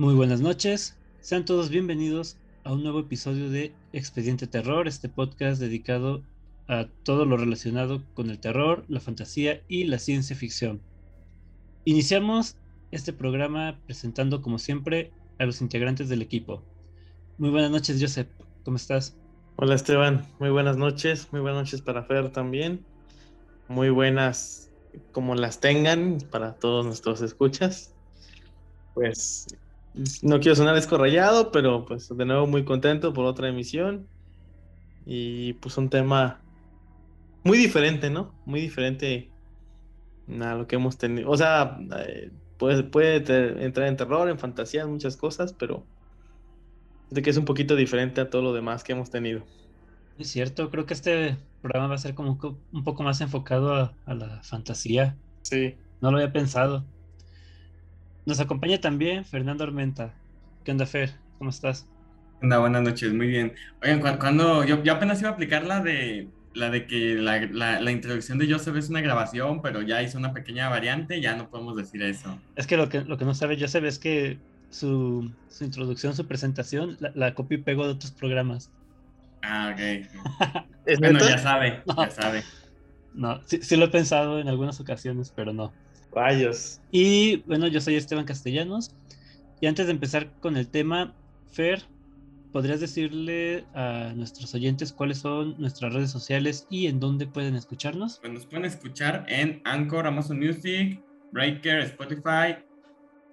Muy buenas noches, sean todos bienvenidos a un nuevo episodio de Expediente Terror, este podcast dedicado a todo lo relacionado con el terror, la fantasía y la ciencia ficción. Iniciamos este programa presentando como siempre a los integrantes del equipo. Muy buenas noches, Joseph, ¿cómo estás? Hola Esteban, muy buenas noches, muy buenas noches para Fer también. Muy buenas como las tengan para todos nuestros escuchas. Pues no quiero sonar escorrayado, pero pues de nuevo muy contento por otra emisión. Y pues un tema muy diferente, ¿no? Muy diferente a lo que hemos tenido. O sea, eh, puede, puede entrar en terror, en fantasía, en muchas cosas, pero de que es un poquito diferente a todo lo demás que hemos tenido. Es cierto, creo que este programa va a ser como un poco más enfocado a, a la fantasía. Sí. No lo había pensado. Nos acompaña también Fernando Armenta. ¿Qué onda, Fer? ¿Cómo estás? Onda, buenas noches, muy bien. Oigan, cuando yo, yo apenas iba a aplicar la de la de que la, la, la, introducción de Joseph es una grabación, pero ya hizo una pequeña variante, ya no podemos decir eso. Es que lo que, lo que no sabe Joseph es que su, su introducción, su presentación, la, la copio y pego de otros programas. Ah, ok. bueno, ya sabe, no. ya sabe. No, sí, sí, lo he pensado en algunas ocasiones, pero no. Rayos. Y bueno, yo soy Esteban Castellanos. Y antes de empezar con el tema, Fer, ¿podrías decirle a nuestros oyentes cuáles son nuestras redes sociales y en dónde pueden escucharnos? Pues nos pueden escuchar en Anchor, Amazon Music, Breaker, Spotify,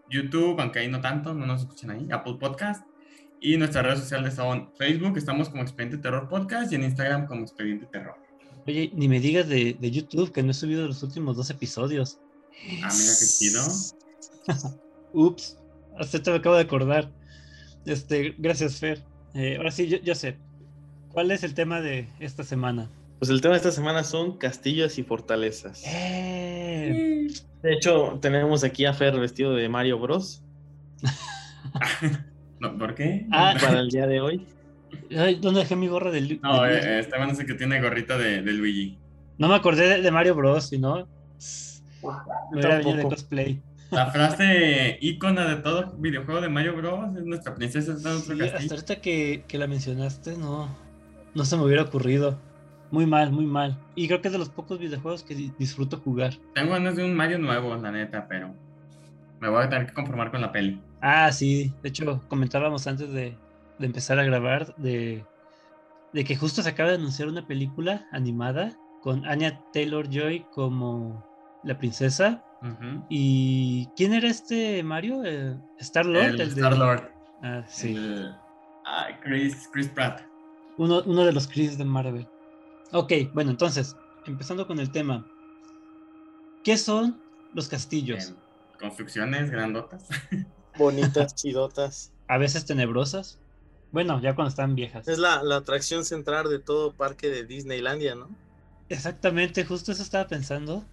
YouTube, aunque ahí no tanto, no nos escuchan ahí, Apple Podcast. Y nuestras redes sociales son Facebook, estamos como Expediente Terror Podcast y en Instagram como Expediente Terror. Oye, ni me digas de, de YouTube, que no he subido los últimos dos episodios. Ah, mira qué chido. Ups, hasta te me acabo de acordar. Este, gracias, Fer. Eh, ahora sí, yo, yo, sé. ¿Cuál es el tema de esta semana? Pues el tema de esta semana son castillos y fortalezas. ¡Eh! De hecho, tenemos aquí a Fer vestido de Mario Bros. no, ¿Por qué? Ah, para el día de hoy. Ay, ¿Dónde dejé mi gorra de Luigi? No, eh, Esteban es el que tiene gorrita de, de Luigi. No me acordé de, de Mario Bros, sino. De cosplay. La frase ícona de todo videojuego de Mario Bros. es nuestra princesa está en nuestro Sí, castillo. hasta ahorita que, que la mencionaste, no, no se me hubiera ocurrido. Muy mal, muy mal. Y creo que es de los pocos videojuegos que di- disfruto jugar. Tengo ganas de un Mario nuevo, la neta, pero me voy a tener que conformar con la peli. Ah, sí. De hecho, comentábamos antes de, de empezar a grabar de, de que justo se acaba de anunciar una película animada con Anya Taylor Joy como la princesa. ¿Y quién era este Mario? Eh, Star Lord. El Star Lord. Ah, sí. El- ah, Chris, Chris Pratt. Uno, uno de los Chris de Marvel. Ok, bueno, entonces, empezando con el tema. ¿Qué son los castillos? Construcciones grandotas. Bonitas, chidotas. A veces tenebrosas. Bueno, ya cuando están viejas. Es la, la atracción central de todo parque de Disneylandia, ¿no? Exactamente, justo eso estaba pensando.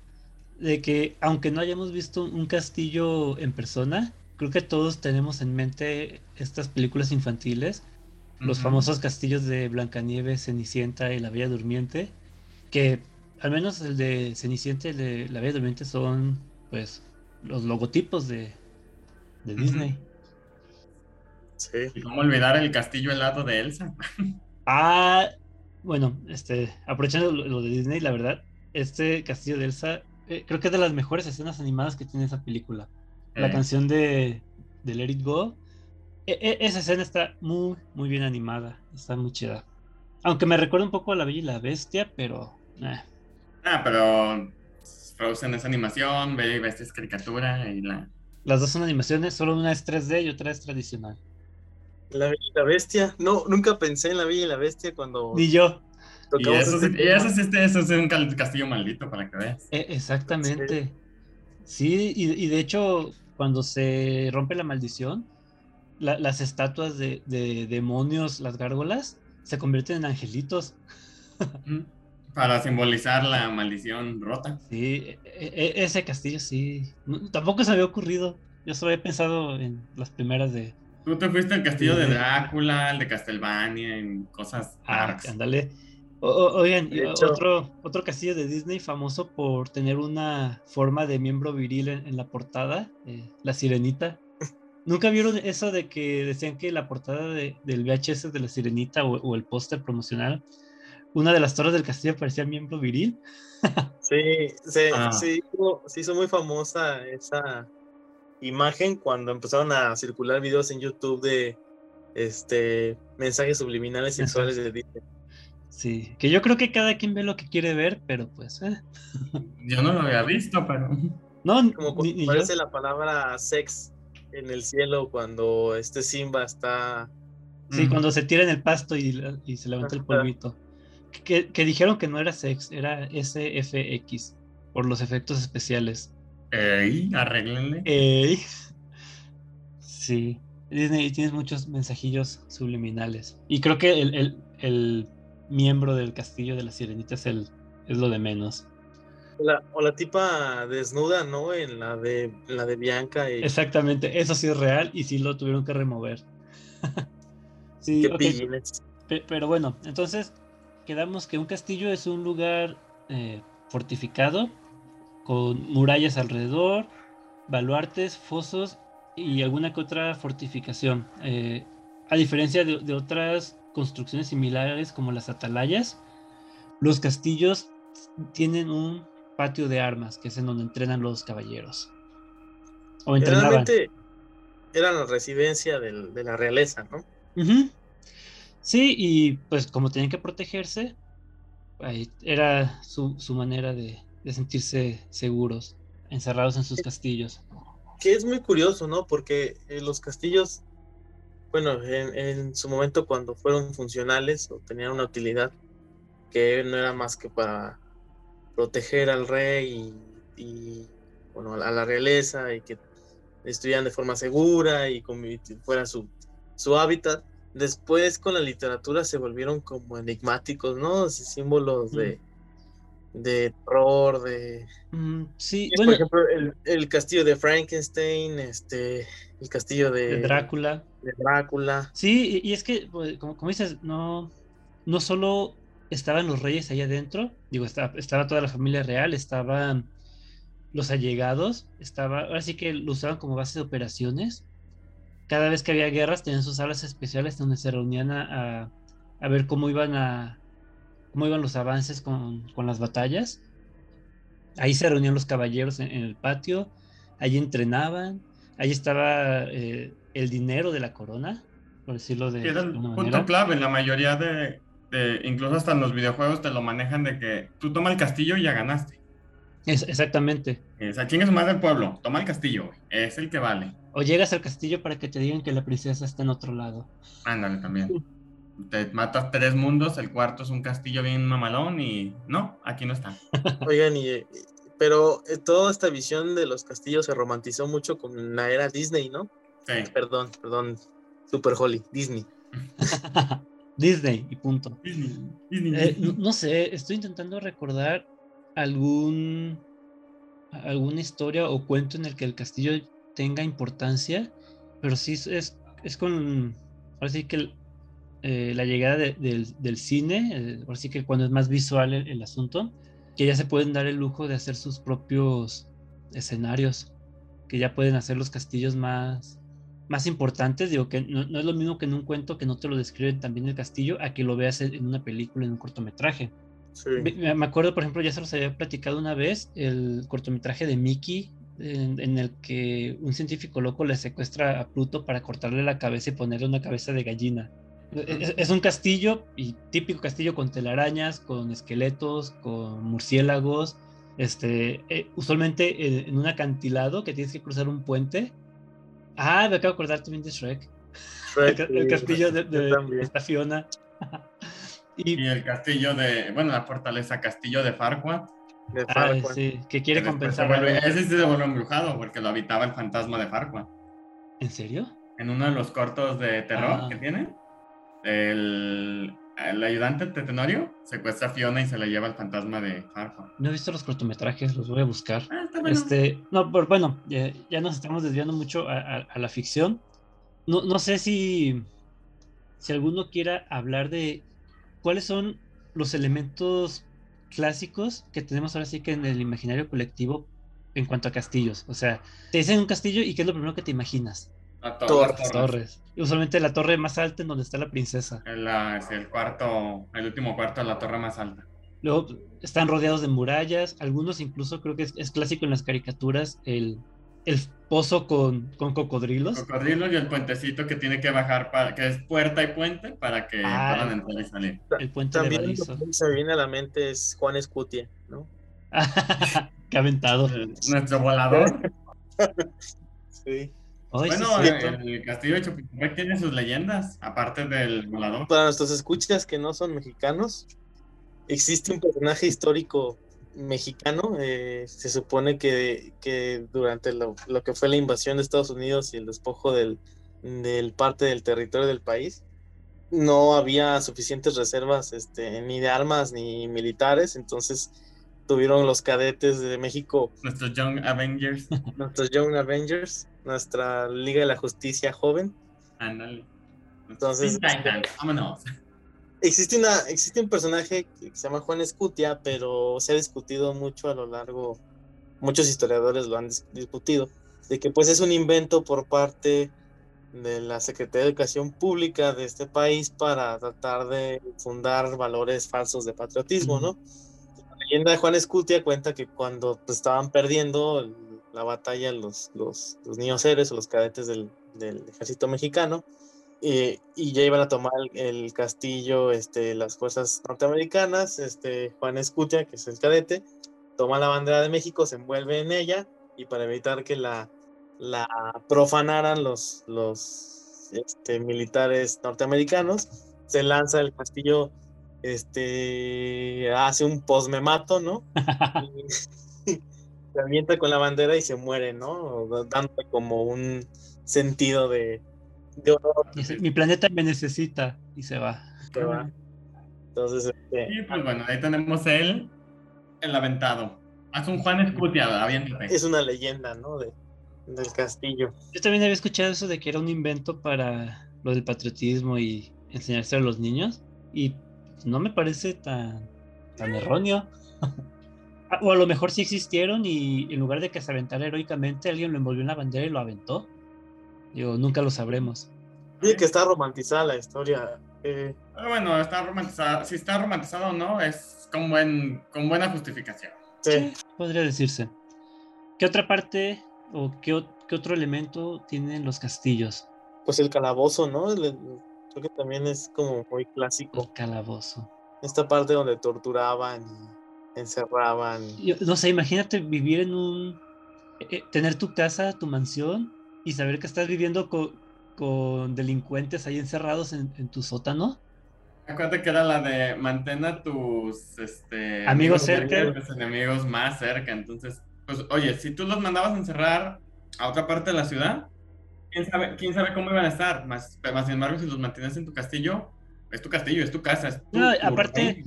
De que aunque no hayamos visto un castillo en persona, creo que todos tenemos en mente estas películas infantiles, los famosos castillos de Blancanieves, Cenicienta y la Bella Durmiente, que al menos el de Cenicienta y el de la Bella Durmiente son pues los logotipos de, de. Disney. Sí. Y cómo olvidar el castillo helado de Elsa. Ah, bueno, este, aprovechando lo, lo de Disney, la verdad, este castillo de Elsa, eh, creo que es de las mejores escenas animadas que tiene esa película. La canción de, de Let It Go, e- e- esa escena está muy, muy bien animada, está muy chida. Aunque me recuerda un poco a La Bella y la Bestia, pero... eh, Ah, pero Frozen es animación, Bella y Bestia es caricatura y la... las dos son animaciones, solo una es 3D y otra es tradicional. La Bella y la Bestia. No, nunca pensé en la Bella y la Bestia cuando Ni yo. Y eso, este sí- y tema. eso, sí, este- eso es un castillo maldito, para que veas. E- exactamente. Sí, y, y de hecho, cuando se rompe la maldición, la- las estatuas de, de demonios, las gárgolas, se convierten en angelitos. Para simbolizar la maldición rota. Sí, e- e- ese castillo sí. tampoco se me había ocurrido. Yo solo había pensado en las primeras de. Tú te fuiste al castillo de. Drácula, el de Castlevania, en cosas Ah, ándale. O- oigan, otro, otro castillo de Disney famoso por tener una forma de miembro viril en, en la portada, eh, la sirenita. ¿Nunca vieron eso de que decían que la portada de, del VHS de la Sirenita o, o el póster promocional, una de las torres del castillo parecía miembro viril? Sí, se, Ah. se hizo, se hizo muy famosa esa imagen cuando empezaron a circular videos en YouTube de este mensajes subliminales sexuales de Disney. Sí, que yo creo que cada quien ve lo que quiere ver, pero pues, eh. Yo no lo había visto, pero. no, Como ni, yo. aparece la palabra sex en el cielo cuando este Simba está Sí, Mm. cuando se tira en el pasto y, y se levanta el polvito. Que, que dijeron que no era sex, era SFX, por los efectos especiales. Ey, arréglenle. Ey. Sí, Disney tienes muchos mensajillos subliminales. Y creo que el, el- el miembro del castillo de la sirenita es, el, es lo de menos. o la, o la tipa desnuda, ¿no? En la de en la de Bianca y Exactamente, eso sí es real y sí lo tuvieron que remover. sí, qué ok, pillines. Pe- Pero bueno, entonces quedamos que un castillo es un lugar eh, fortificado con murallas alrededor, baluartes, fosos y alguna que otra fortificación. Eh, a diferencia de, de otras construcciones similares como las atalayas, los castillos tienen un patio de armas, que es en donde entrenan los caballeros. O entrenaban. Era la residencia del- de la realeza, ¿no? Sí, y pues como tenían que protegerse, era su, su manera de, de sentirse seguros, encerrados en sus castillos. Que es muy curioso, ¿no? Porque eh, los castillos, bueno, en, en su momento cuando fueron funcionales o tenían una utilidad, que no era más que para proteger al rey y, y, bueno, a la realeza y que estuvieran de forma segura y fuera su, su hábitat. Después con la literatura se volvieron como enigmáticos, ¿no? Sí, Símbolos de, de terror, de, Mm, sí, por bueno, ejemplo, el, el castillo de Frankenstein, este, el castillo de, de Drácula. De Drácula. Sí, y es que, pues, como, como dices, no, no solo estaban los reyes ahí adentro, digo, estaba, estaba toda la familia real, estaban los allegados, estaba, ahora sí que lo usaban como base de operaciones. Cada vez que había guerras tenían sus salas especiales donde se reunían a, a- a ver cómo iban a cómo iban los avances con, con las batallas. Ahí se reunían los caballeros en, en el patio, ahí entrenaban, ahí estaba eh, el dinero de la corona, por decirlo de, era el punto manera. clave. La mayoría de, de- incluso hasta en los videojuegos te lo manejan de que tú toma el castillo y ya ganaste. Es- exactamente. O sea, chingue su madre el pueblo, toma el castillo, güey. Es el que vale. O llegas al castillo para que te digan que la princesa está en otro lado. Ándale también. Te matas tres mundos, el cuarto es un castillo bien mamalón y no, aquí no está. Oigan, y, pero eh, toda esta visión de los castillos se romantizó mucho con la era Disney, ¿no? Sí. Perdón, perdón, Super Holly, Disney. Disney y punto. Disney, Disney. Eh, no, no sé, estoy intentando recordar algún alguna historia o cuento en el que el castillo tenga importancia, pero sí es, es, es con, ahora sí que el- eh, la llegada de- del, del cine, eh, ahora sí que cuando es más visual el, el asunto, que ya se pueden dar el lujo de hacer sus propios escenarios, que ya pueden hacer los castillos más, más importantes, digo que no, no es lo mismo que en un cuento que no te lo describen también el castillo, a que lo veas en una película, en un cortometraje. Sí. Me me acuerdo, por ejemplo, ya se los había platicado una vez, el cortometraje de Mickey, en, en el que un científico loco le secuestra a Pluto para cortarle la cabeza y ponerle una cabeza de gallina. Es, es un castillo, y típico castillo con telarañas, con esqueletos, con murciélagos, este, eh, usualmente en, en un acantilado que tienes que cruzar un puente. Ah, me acabo de acordar también de Shrek. El, Shrek, el castillo de, de esta Fiona. y, Y el castillo de, bueno, la fortaleza castillo de Farquaad. de ah, sí, que quiere que compensar. vuelve- ese sí se vuelve embrujado porque lo habitaba el fantasma de Farquaad. ¿En serio? En uno de los cortos de terror Ah. que tiene, el, el ayudante Tenorio secuestra a Fiona y se la lleva al fantasma de Farquaad. No he visto los cortometrajes, los voy a buscar. Ah, está bueno. Este, no, pero bueno, ya, ya nos estamos desviando mucho a, a- a la ficción. No, no sé si, si alguno quiera hablar de cuáles son los elementos clásicos que tenemos ahora sí que en el imaginario colectivo en cuanto a castillos. O sea, te dicen un castillo y qué es lo primero que te imaginas. La Torre. las Las torres. Y usualmente la torre más alta en donde está la princesa. Es, la- es el cuarto, el último cuarto de la torre más alta. Luego están rodeados de murallas. Algunos incluso creo que es, es clásico en las caricaturas el, el pozo con, con cocodrilos. Cocodrilo y el puentecito que tiene que bajar, para, que es puerta y puente para que Ah. puedan entrar y salir. El puente de También lo balizo. que se me viene a la mente es Juan Escutia, ¿no? Qué aventado. Nuestro volador. Sí. Ay, bueno, el castillo de Chapultepec tiene sus leyendas, aparte del volador. Para nuestros escuchas que no son mexicanos, existe un personaje histórico mexicano. eh, se supone que, que durante lo, lo que fue la invasión de Estados Unidos y el despojo del, del parte del territorio del país, no había suficientes reservas este, ni de armas ni militares, entonces tuvieron los cadetes de México Nuestros Young Avengers. nuestros Young Avengers, nuestra Liga de la Justicia joven. Ándale. Entonces, Titans, vámonos. Existe, una, existe un personaje que se llama Juan Escutia, pero se ha discutido mucho a lo largo, muchos historiadores lo han dis- discutido, de que pues es un invento por parte de la Secretaría de Educación Pública de este país para tratar de fundar valores falsos de patriotismo, ¿no? Leyenda de Juan Escutia cuenta que cuando pues, estaban perdiendo la batalla los, los, niños héroes o los cadetes del, del ejército mexicano, eh, y ya iban a tomar el, el castillo este, las fuerzas norteamericanas, este, Juan Escutia, que es el cadete, toma la bandera de México, se envuelve en ella, y para evitar que la, la profanaran los, los este, militares norteamericanos, se lanza el castillo, este, hace un posmemato, ¿no? Y se avienta con la bandera y se muere, ¿no? Dándole como un sentido de, Dice, Mi planeta me necesita y se va. que va. Entonces, este, Y pues bueno, ahí tenemos el, el aventado. Haz un Juan Escutia, aviéntate. es una leyenda, ¿no? De, del castillo. Yo también había escuchado eso de que era un invento para lo del patriotismo y enseñarse a los niños. Y no me parece tan, tan erróneo. Ah, o a lo mejor sí existieron y en lugar de que se aventara heroicamente, alguien lo envolvió en la bandera y lo aventó. Digo, nunca lo sabremos. Dice que está romantizada la historia. eh, Pero bueno, está romantizado. Si está romantizado o no, es con, buen, con buena justificación. sí. Podría decirse. ¿Qué otra parte o qué, qué otro elemento tienen los castillos? Pues el calabozo, ¿no? El- el- creo que también es como muy clásico. El calabozo. Esta parte donde torturaban y encerraban. Yo- no sé, imagínate vivir en un... eh, tener tu casa, tu mansión y saber que estás viviendo co- con, delincuentes ahí encerrados en, en tu sótano. Acuérdate que era la de mantén a tus este, Amigos cerca tus enemigos más cerca. Entonces, pues, oye, si tú los mandabas a encerrar a otra parte de la ciudad, quién sabe, quién sabe cómo iban a estar. Más, más sin embargo, si los mantienes en tu castillo, es tu castillo, es tu casa. Es tu, No, tu aparte-.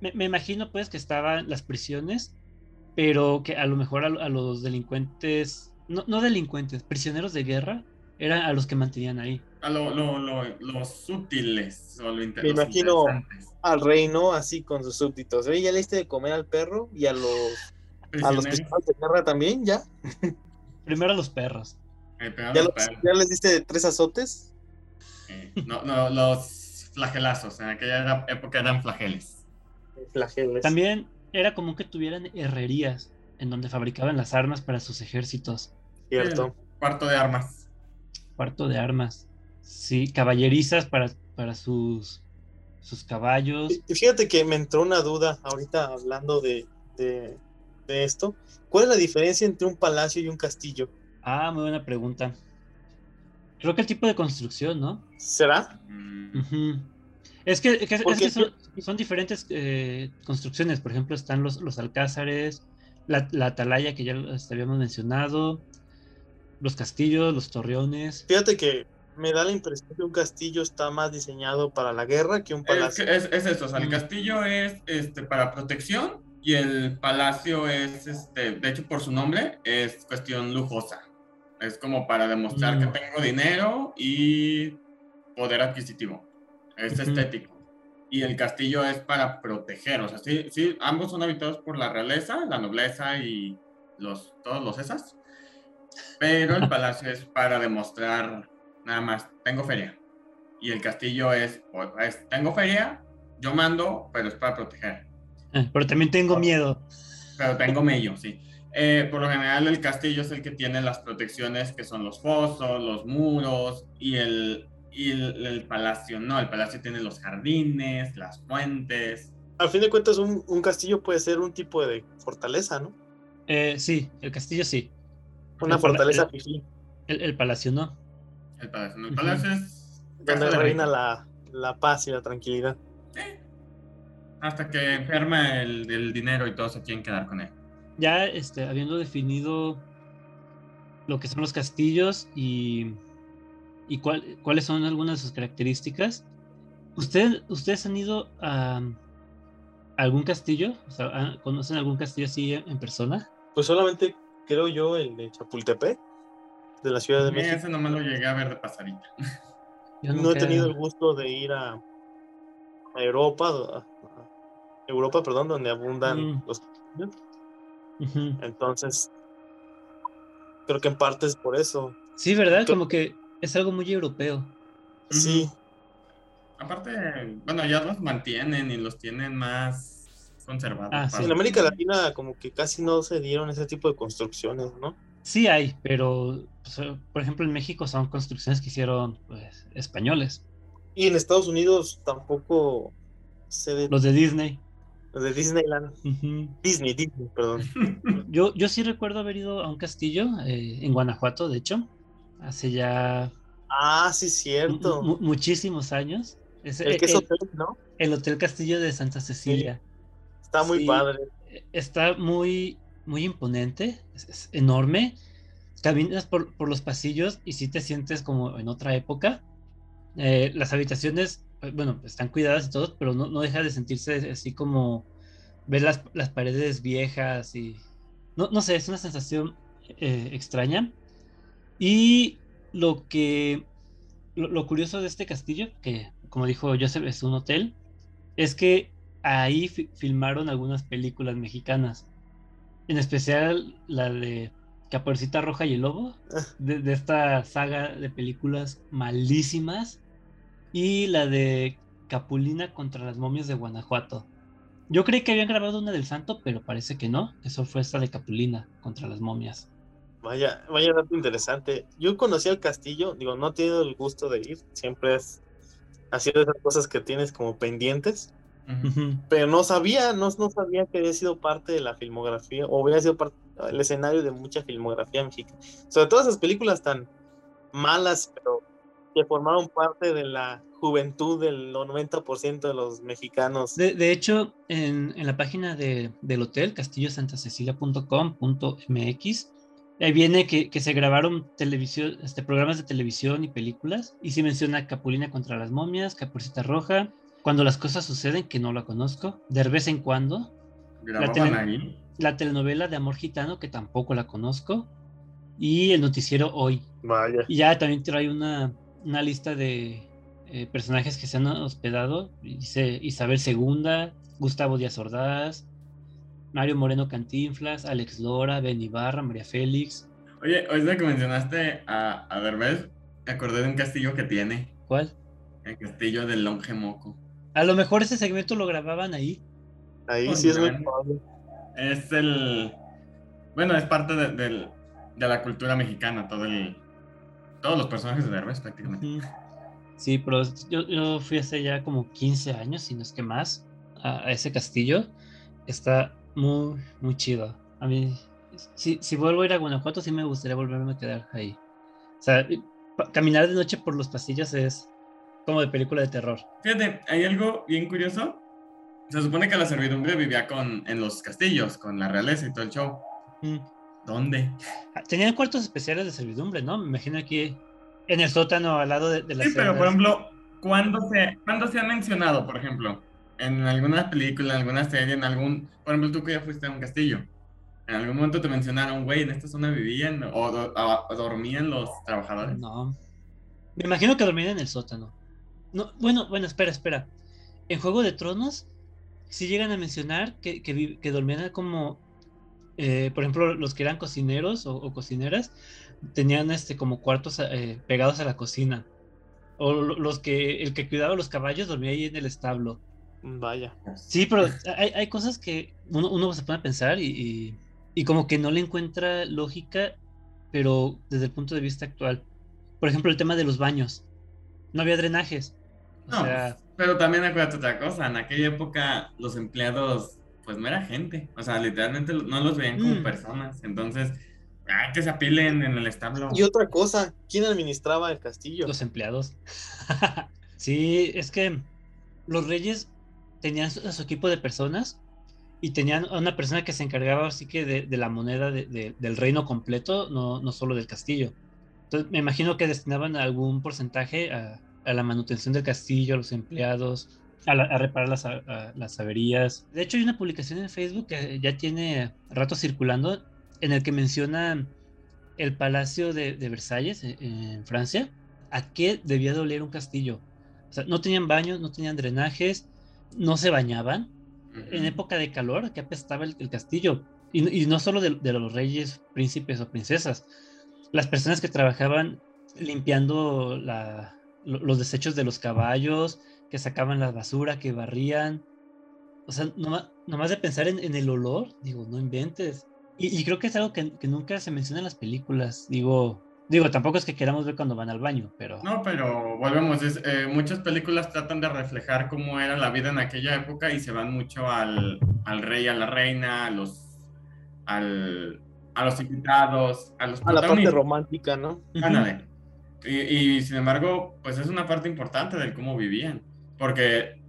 Me, me imagino pues que estaban las prisiones, pero que a lo mejor a, a los delincuentes, no, no delincuentes, prisioneros de guerra, eran a los que mantenían ahí. A lo, lo, lo, los útiles o lo inter- Me los imagino-. Al reino, así con sus súbditos. Oye, ¿ya le diste de comer al perro? Y a los, a los Prisioneros, prisioneros de guerra también, ¿ya? Primero a los perros. ¿Ya, los les diste tres azotes? Eh, no, no, los flagelazos. En aquella época eran flageles. Flageles. También era común que tuvieran herrerías en donde fabricaban las armas para sus ejércitos. Cierto. Cuarto de armas. Cuarto de armas. Sí, caballerizas para, para sus, sus caballos. Y Fíjate que me entró una duda ahorita hablando de, de, de esto. ¿Cuál es la diferencia entre un palacio y un castillo? Ah, muy buena pregunta. Creo que el tipo de construcción, ¿no? ¿Será? Es que, es que- es Porque que son, son diferentes eh, construcciones. Por ejemplo, están los, los alcázares, la, la atalaya que ya los habíamos mencionado, los castillos, los torreones. Fíjate que me da la impresión que un castillo está más diseñado para la guerra que un palacio. es, es eso, o sea, el castillo es este, para protección y el palacio es, este, de hecho por su nombre, es cuestión lujosa. Es como para demostrar Mm. que tengo dinero y poder adquisitivo. Es estético. Y el castillo es para proteger, o sea, sí, sí, ambos son habitados por la realeza, la nobleza y los, todos los esas. Pero el palacio es para demostrar nada más, tengo feria. Y el castillo es, es, tengo feria, yo mando, pero es para proteger. Ah, Pero también tengo miedo. Pero tengo mello, sí. Eh, por lo general el castillo es el que tiene las protecciones que son los fosos, los muros y el, y el, el palacio, no, el palacio tiene los jardines, las fuentes. Al fin de cuentas, un, un castillo puede ser un tipo de fortaleza, ¿no? Eh, sí, el castillo sí. Una El pala- fortaleza el- fifí, El, el palacio no. El palacio, no, el palacio es... donde reina la, la paz y la tranquilidad. Hasta que enferma el, el dinero y todos se quieren quedar con él. Ya este, habiendo definido lo que son los castillos y, y cuál- cuáles son algunas de sus características, ¿usted, ¿ustedes han ido a, algún castillo? O sea, ¿han- ¿Conocen algún castillo así en en persona? Pues solamente creo yo el de Chapultepec, de la Ciudad de Sí, México. ese nomás lo llegué a ver de pasadita. Yo No he tenido el gusto de ir a, a Europa, a- a Europa, perdón, donde abundan Mm. los Entonces, creo que en parte es por eso. Sí, ¿verdad? Como que es algo muy europeo. Sí, Aparte, bueno, ya los mantienen y los tienen más conservados. Ah, sí. en América Latina como que casi no se dieron ese tipo de construcciones, ¿no? Sí hay, pero pues, eh, por ejemplo en México son construcciones que hicieron pues, españoles, Y en Estados Unidos tampoco se de, los de Disney. De Disneyland. Disney, Disney, perdón. Yo, yo sí recuerdo haber ido a un castillo eh, en Guanajuato, de hecho, hace ya Ah, sí, cierto. mu- muchísimos años. Es el el, que es el- hotel, ¿no? el Hotel Castillo de Santa Cecilia. Está muy Sí. padre. Está muy, muy imponente, es, es enorme. Caminas por, por los pasillos y sí te sientes como en otra época. Eh, las habitaciones, eh, bueno, están cuidadas y todo, pero no, no deja de sentirse así como ver las, las paredes viejas y... No, no sé, es una sensación eh, extraña. Y lo que... Lo, lo curioso de este castillo, que como dijo Joseph, es un hotel, es que ahí fi- filmaron algunas películas mexicanas. En especial la de Caperucita Roja y el Lobo, de, de esta saga de películas malísimas, y la de Capulina contra las momias de Guanajuato. Yo creí que habían grabado una del santo, pero parece que no. Eso fue esta de Capulina contra las momias. Vaya, vaya dato interesante. Yo conocí el castillo, digo, no he tenido el gusto de ir, siempre es así de esas cosas que tienes como pendientes, pero no sabía, no, no sabía que había sido parte de la filmografía, o había sido parte, el escenario de mucha filmografía mexicana. Sobre todo esas películas tan malas, pero que formaron parte de la juventud del 90% de los mexicanos. De, de hecho, en, en la página de- del hotel, castillosantaCecilia.com.mx, ahí viene que, que se grabaron televisión, este, programas de televisión y películas, y se menciona Capulina contra las momias, Capucita Roja, Cuando las cosas suceden, que no la conozco, de vez en cuando, Grababan tele- ahí. la telenovela de Amor Gitano, que tampoco la conozco, y el noticiero Hoy. Vaya. Y ya también trae una, una lista de eh, personajes que se han hospedado. Dice Isabel II, Gustavo Díaz Ordaz, Mario Moreno Cantinflas, Alex Lora, Ben Ibarra, María Félix. Oye, ahorita que mencionaste a, a Derbez, me acordé de un castillo que tiene. ¿Cuál? El castillo del Longe Moco. A lo mejor ese segmento lo grababan ahí. Ahí sí es muy probable. Es el. Bueno, es parte de, de la cultura mexicana, todo el. Todos los personajes de Derbez prácticamente. Sí, pero yo, yo fui hace ya como 15 años, si no es que más, a, a ese castillo. Está muy, muy chido. A mí, si, si vuelvo a ir a Guanajuato, sí me gustaría volverme a quedar ahí. O sea, caminar de noche por los pasillos es como de película de terror. Fíjate, hay algo bien curioso. Se supone que la servidumbre vivía con, en los castillos, con la realeza y todo el show. Mm. ¿Dónde? Ah, Tenían cuartos especiales de servidumbre, ¿no? Me imagino aquí en el sótano al lado de, de las Sí, pero por ejemplo, ¿cuándo se, ¿cuándo se ha mencionado, por ejemplo? En alguna película, en alguna serie, en algún... Por ejemplo, tú que ya fuiste a un castillo. En algún momento te mencionaron, güey, en esta zona vivían o, o- o dormían los trabajadores. No. Me imagino que dormían en el sótano. No, bueno, bueno, espera, espera. En Juego de Tronos, sí llegan a mencionar que, que dormían como, eh, por ejemplo, los que eran cocineros o, o cocineras, tenían este como cuartos eh, pegados a la cocina. O los que el que cuidaba los caballos dormía ahí en el establo. Vaya. Sí, pero hay, hay cosas que uno, uno, se pone a pensar y, y, como que no le encuentra lógica, pero desde el punto de vista actual. Por ejemplo, el tema de los baños. No había drenajes. no, pero también acuérdate otra cosa. En aquella época los empleados, pues no era gente. O sea, literalmente no los veían como mm. personas. Entonces, ay, que se apilen en el establo. Y otra cosa, ¿quién administraba el castillo? Los empleados. sí, es que los reyes tenían su, su, equipo de personas y tenían a una persona que se encargaba así que de, de la moneda de, de, del reino completo, no, no solo del castillo. Entonces me imagino que destinaban algún porcentaje a, a la manutención del castillo, a los empleados, a, la, a reparar las, a, las, averías. De hecho hay una publicación en Facebook que ya tiene rato circulando en el que menciona el Palacio de, Versalles en, en Francia, a qué debía doler un castillo. O sea, no tenían baños, no tenían drenajes, no se bañaban. En época de calor, que apestaba el, el castillo. Y, y, no solo de, de, los reyes, príncipes o princesas. Las personas que trabajaban limpiando la, los desechos de los caballos, que sacaban la basura, que barrían. O sea, nomás, nomás de pensar en, en, el olor, digo, no inventes. Y, y creo que es algo que, que, nunca se menciona en las películas. Digo, Digo, tampoco es que queramos ver cuando van al baño, pero... No, pero volvemos, es, eh, muchas películas tratan de reflejar cómo era la vida en aquella época y se van mucho al, al rey, a la reina, a los, al, a los invitados, a los... A la parte romántica, ¿no? Ándale. Y, y sin embargo, pues es una parte importante del cómo vivían, porque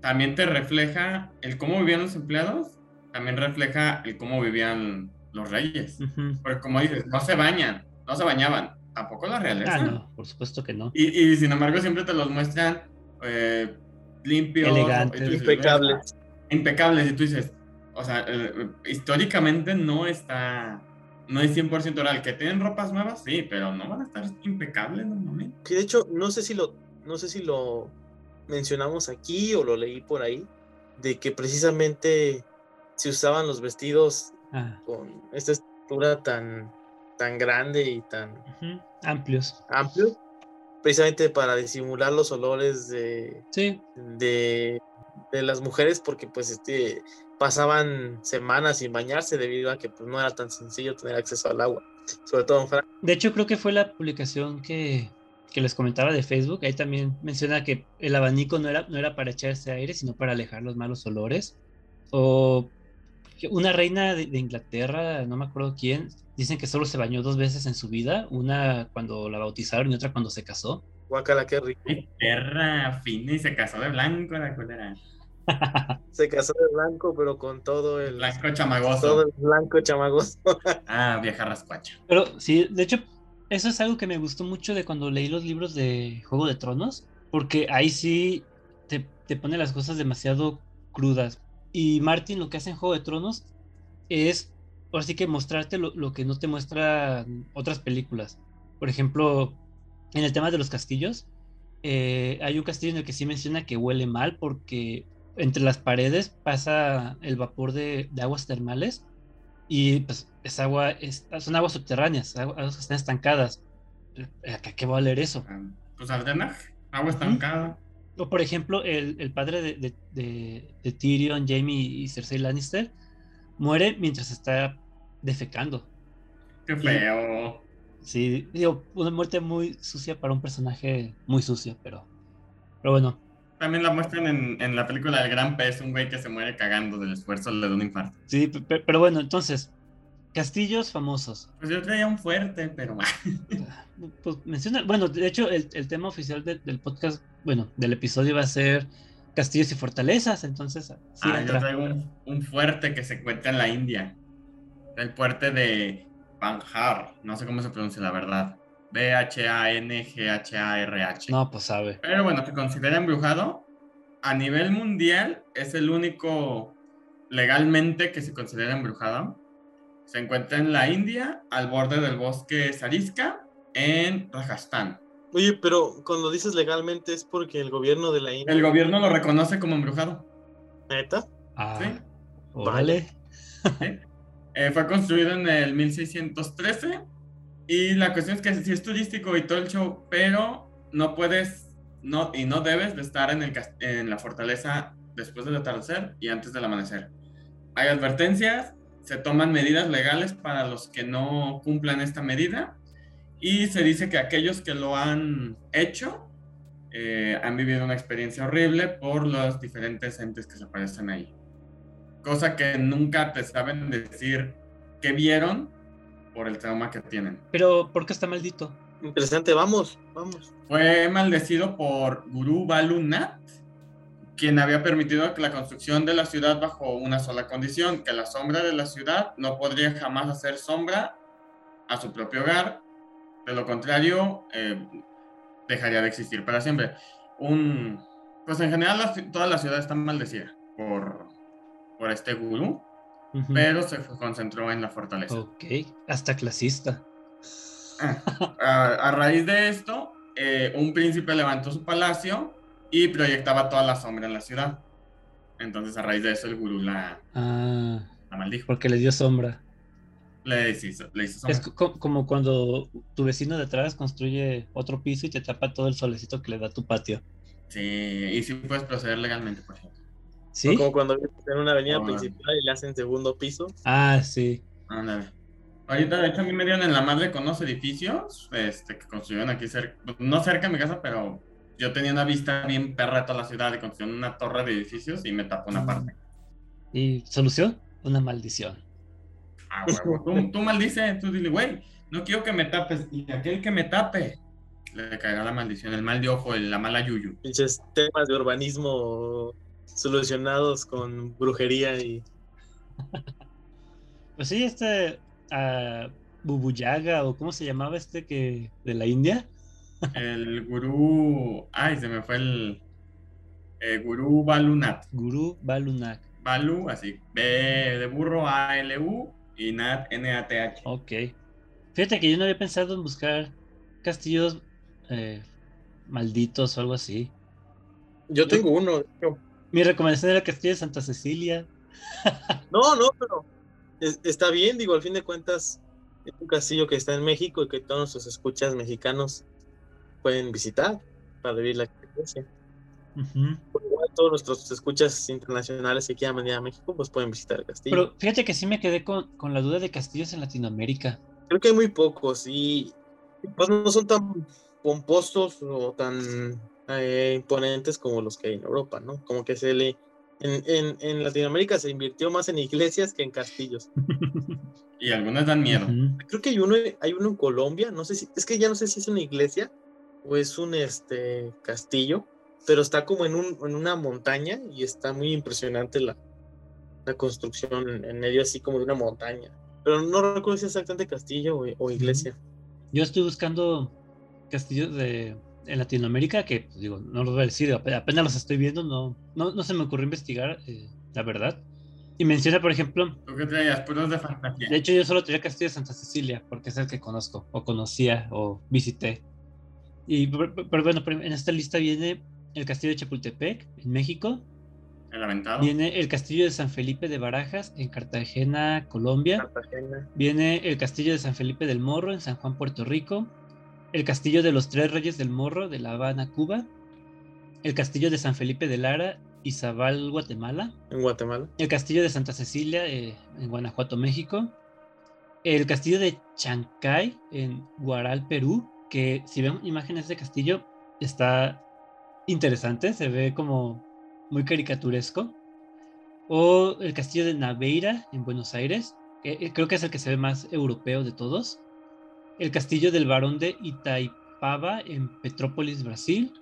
también te refleja el cómo vivían los empleados, también refleja el cómo vivían los reyes. Uh -huh. Porque como dices, no se bañan, no se bañaban, tampoco la realeza. Ah, no, por supuesto que no. Y, y sin embargo siempre te los muestran eh, limpios, elegantes, dices, impecables. Impecables, y tú dices, o sea, eh, históricamente no está, no es 100% real. Que tienen ropas nuevas, sí, pero no van a estar impecables normalmente. Que de hecho, no sé si lo, no sé si lo mencionamos aquí o lo leí por ahí, de que precisamente se usaban los vestidos ah. con esta estructura tan tan grande y tan uh -huh. amplios. amplios, precisamente para disimular los olores de, sí. de, de, las mujeres, porque pues este, pasaban semanas sin bañarse debido a que pues, no era tan sencillo tener acceso al agua, sobre todo en Francia. De hecho, creo que fue la publicación que, que les comentaba de Facebook, ahí también menciona que el abanico no era, no era para echarse aire, sino para alejar los malos olores. O una reina de, de, Inglaterra, no me acuerdo quién, dicen que solo se bañó dos veces en su vida, una cuando la bautizaron y otra cuando se casó. Guacala, qué rico. Perra fina y se casó de blanco la culera. se casó de blanco, pero con todo el blanco chamagoso. Todo el blanco chamagoso. ah, vieja rascuacha. Pero sí, de hecho, eso es algo que me gustó mucho de cuando leí los libros de Juego de Tronos, porque ahí sí te, te pone las cosas demasiado crudas. Y Martin lo que hace en Juego de Tronos es, ahora sí que mostrarte lo, lo, que no te muestran otras películas. Por ejemplo, en el tema de los castillos, eh, hay un castillo en el que sí menciona que huele mal porque entre las paredes pasa el vapor de, de aguas termales y pues es agua, es, son aguas subterráneas, aguas que están estancadas. ¿A qué va a leer eso? Pues al drenaje, agua estancada. O por ejemplo, el, el padre de, de, de, de, Tyrion, Jamie y Cersei Lannister muere mientras está defecando. Qué feo. Y, sí, digo, una muerte muy sucia para un personaje muy sucio, pero, pero bueno. También la muestran en, en la película El Gran Pez, un güey que se muere cagando del esfuerzo, le da un infarto. Sí, pero, pero bueno, entonces, castillos famosos. Pues yo traía un fuerte, pero... pues menciona, bueno, de hecho el, el tema oficial de, del podcast, bueno, del episodio va a ser castillos y fortalezas, entonces... Sí ah, yo traigo un, un, fuerte que se encuentra en la India, el fuerte de Banjar, no sé cómo se pronuncia la verdad, B-H-A-N-G-H-A-R-H. No, pues sabe. Pero bueno, que considera embrujado, a nivel mundial es el único legalmente que se considera embrujado. Se encuentra en la India, al borde del bosque Sariska, en Rajasthan. Oye, pero cuando dices legalmente es porque el gobierno de la India. El gobierno lo reconoce como embrujado. ¿Neta? Ah, sí. Vale. ¿Sí? Eh, fue construido en el 1613 Y la cuestión es que sí es turístico y todo el show, pero no puedes no, y no debes de estar en, el, en la fortaleza después del atardecer y antes del amanecer. Hay advertencias, se toman medidas legales para los que no cumplan esta medida y se dice que aquellos que lo han hecho eh, han vivido una experiencia horrible por los diferentes entes que se aparecen ahí. Cosa que nunca te saben decir qué vieron por el trauma que tienen. Pero, ¿por qué está maldito? Interesante, vamos, vamos. Fue maldecido por Guru Balunat, quien había permitido que la construcción de la ciudad bajo una sola condición, que la sombra de la ciudad no podría jamás hacer sombra a su propio hogar, de lo contrario, eh, dejaría de existir para siempre. Un, pues en general toda la ciudad está maldecida por, por este gurú, pero se concentró en la fortaleza. Ok, hasta clasista. A, raíz de esto, eh, un príncipe levantó su palacio y proyectaba toda la sombra en la ciudad. Entonces, a raíz de eso, el gurú la, ah, la maldijo. Porque le dio sombra. Le hizo, le hizo sombra. Es como cuando tu vecino de atrás construye otro piso y te tapa todo el solecito que le da tu patio. Sí, y sí puedes proceder legalmente, por ejemplo. ¿Sí? como cuando en una avenida principal y le hacen segundo piso. Ah, sí. Ándale. Ahorita, de hecho, a mí me dieron en la madre con unos edificios este, que construyeron aquí cerca, no cerca de mi casa, pero yo tenía una vista bien perra de toda la ciudad y construyeron una torre de edificios y me tapó una parte. ¿Y solución? Una maldición. Ah, huevo. tú, tú maldices, tú dile, güey, no quiero que me tapes. Y aquel que me tape, le caerá la maldición, el mal de ojo, la mala yuyu. Pinches temas de urbanismo solucionados con brujería y. Pues sí, este. Uh, Bubuyaga, o cómo se llamaba este que. de la India. El gurú. Ay, se me fue el. Eh, gurú Balunat. Gurú Balunat. Balu, así. B de burro, A-L-U y Nat, N-A-T-H. Ok. Fíjate que yo no había pensado en buscar castillos eh, malditos o algo así. Yo tengo uno. Mi recomendación era castillo de Santa Cecilia. no, no, pero está bien, digo, al fin de cuentas, es un castillo que está en México y que todos nuestros escuchas mexicanos pueden visitar para vivir la experiencia. igual todos nuestros escuchas internacionales que quieran venir a México, pues pueden visitar el castillo. Pero fíjate que sí me quedé con, con la duda de castillos en Latinoamérica. Creo que hay muy pocos y pues no son tan pomposos o tan eh, imponentes como los que hay en Europa, ¿no? Como que se le... En, en, en, Latinoamérica se invirtió más en iglesias que en castillos. y algunas dan miedo. Creo que hay uno, hay uno en Colombia, no sé si, es que ya no sé si es una iglesia, o es un este, castillo, pero está como en, un, en una montaña y está muy impresionante la, la construcción en medio así como de una montaña. Pero no recuerdo si es exactamente castillo o, iglesia. Yo estoy buscando castillos de en Latinoamérica que pues, digo, no lo voy a decir, apenas los estoy viendo, no, no, no se me ocurrió investigar, eh, la verdad. Y menciona, por ejemplo. ¿Tú qué traías? Puros de fantasía. De hecho, yo solo tenía Castillo de Santa Cecilia, porque es el que conozco, o conocía, o visité. Y, pero, bueno, en esta lista viene el castillo de Chapultepec, en México. El Aventado. Viene el castillo de San Felipe de Barajas, en Cartagena, Colombia. Viene el castillo de San Felipe del Morro, en San Juan, Puerto Rico. El castillo de los Tres Reyes del Morro, de La Habana, Cuba. El castillo de San Felipe de Lara, Izabal, Guatemala. En Guatemala. El castillo de Santa Cecilia, eh, en Guanajuato, México. El castillo de Chancay, en Guaral, Perú que si ven imágenes de castillo está interesante, se ve como muy caricaturesco. O el castillo de Naveira en Buenos Aires, que creo que es el que se ve más europeo de todos. El castillo del barón de Itaipava en Petrópolis, Brasil.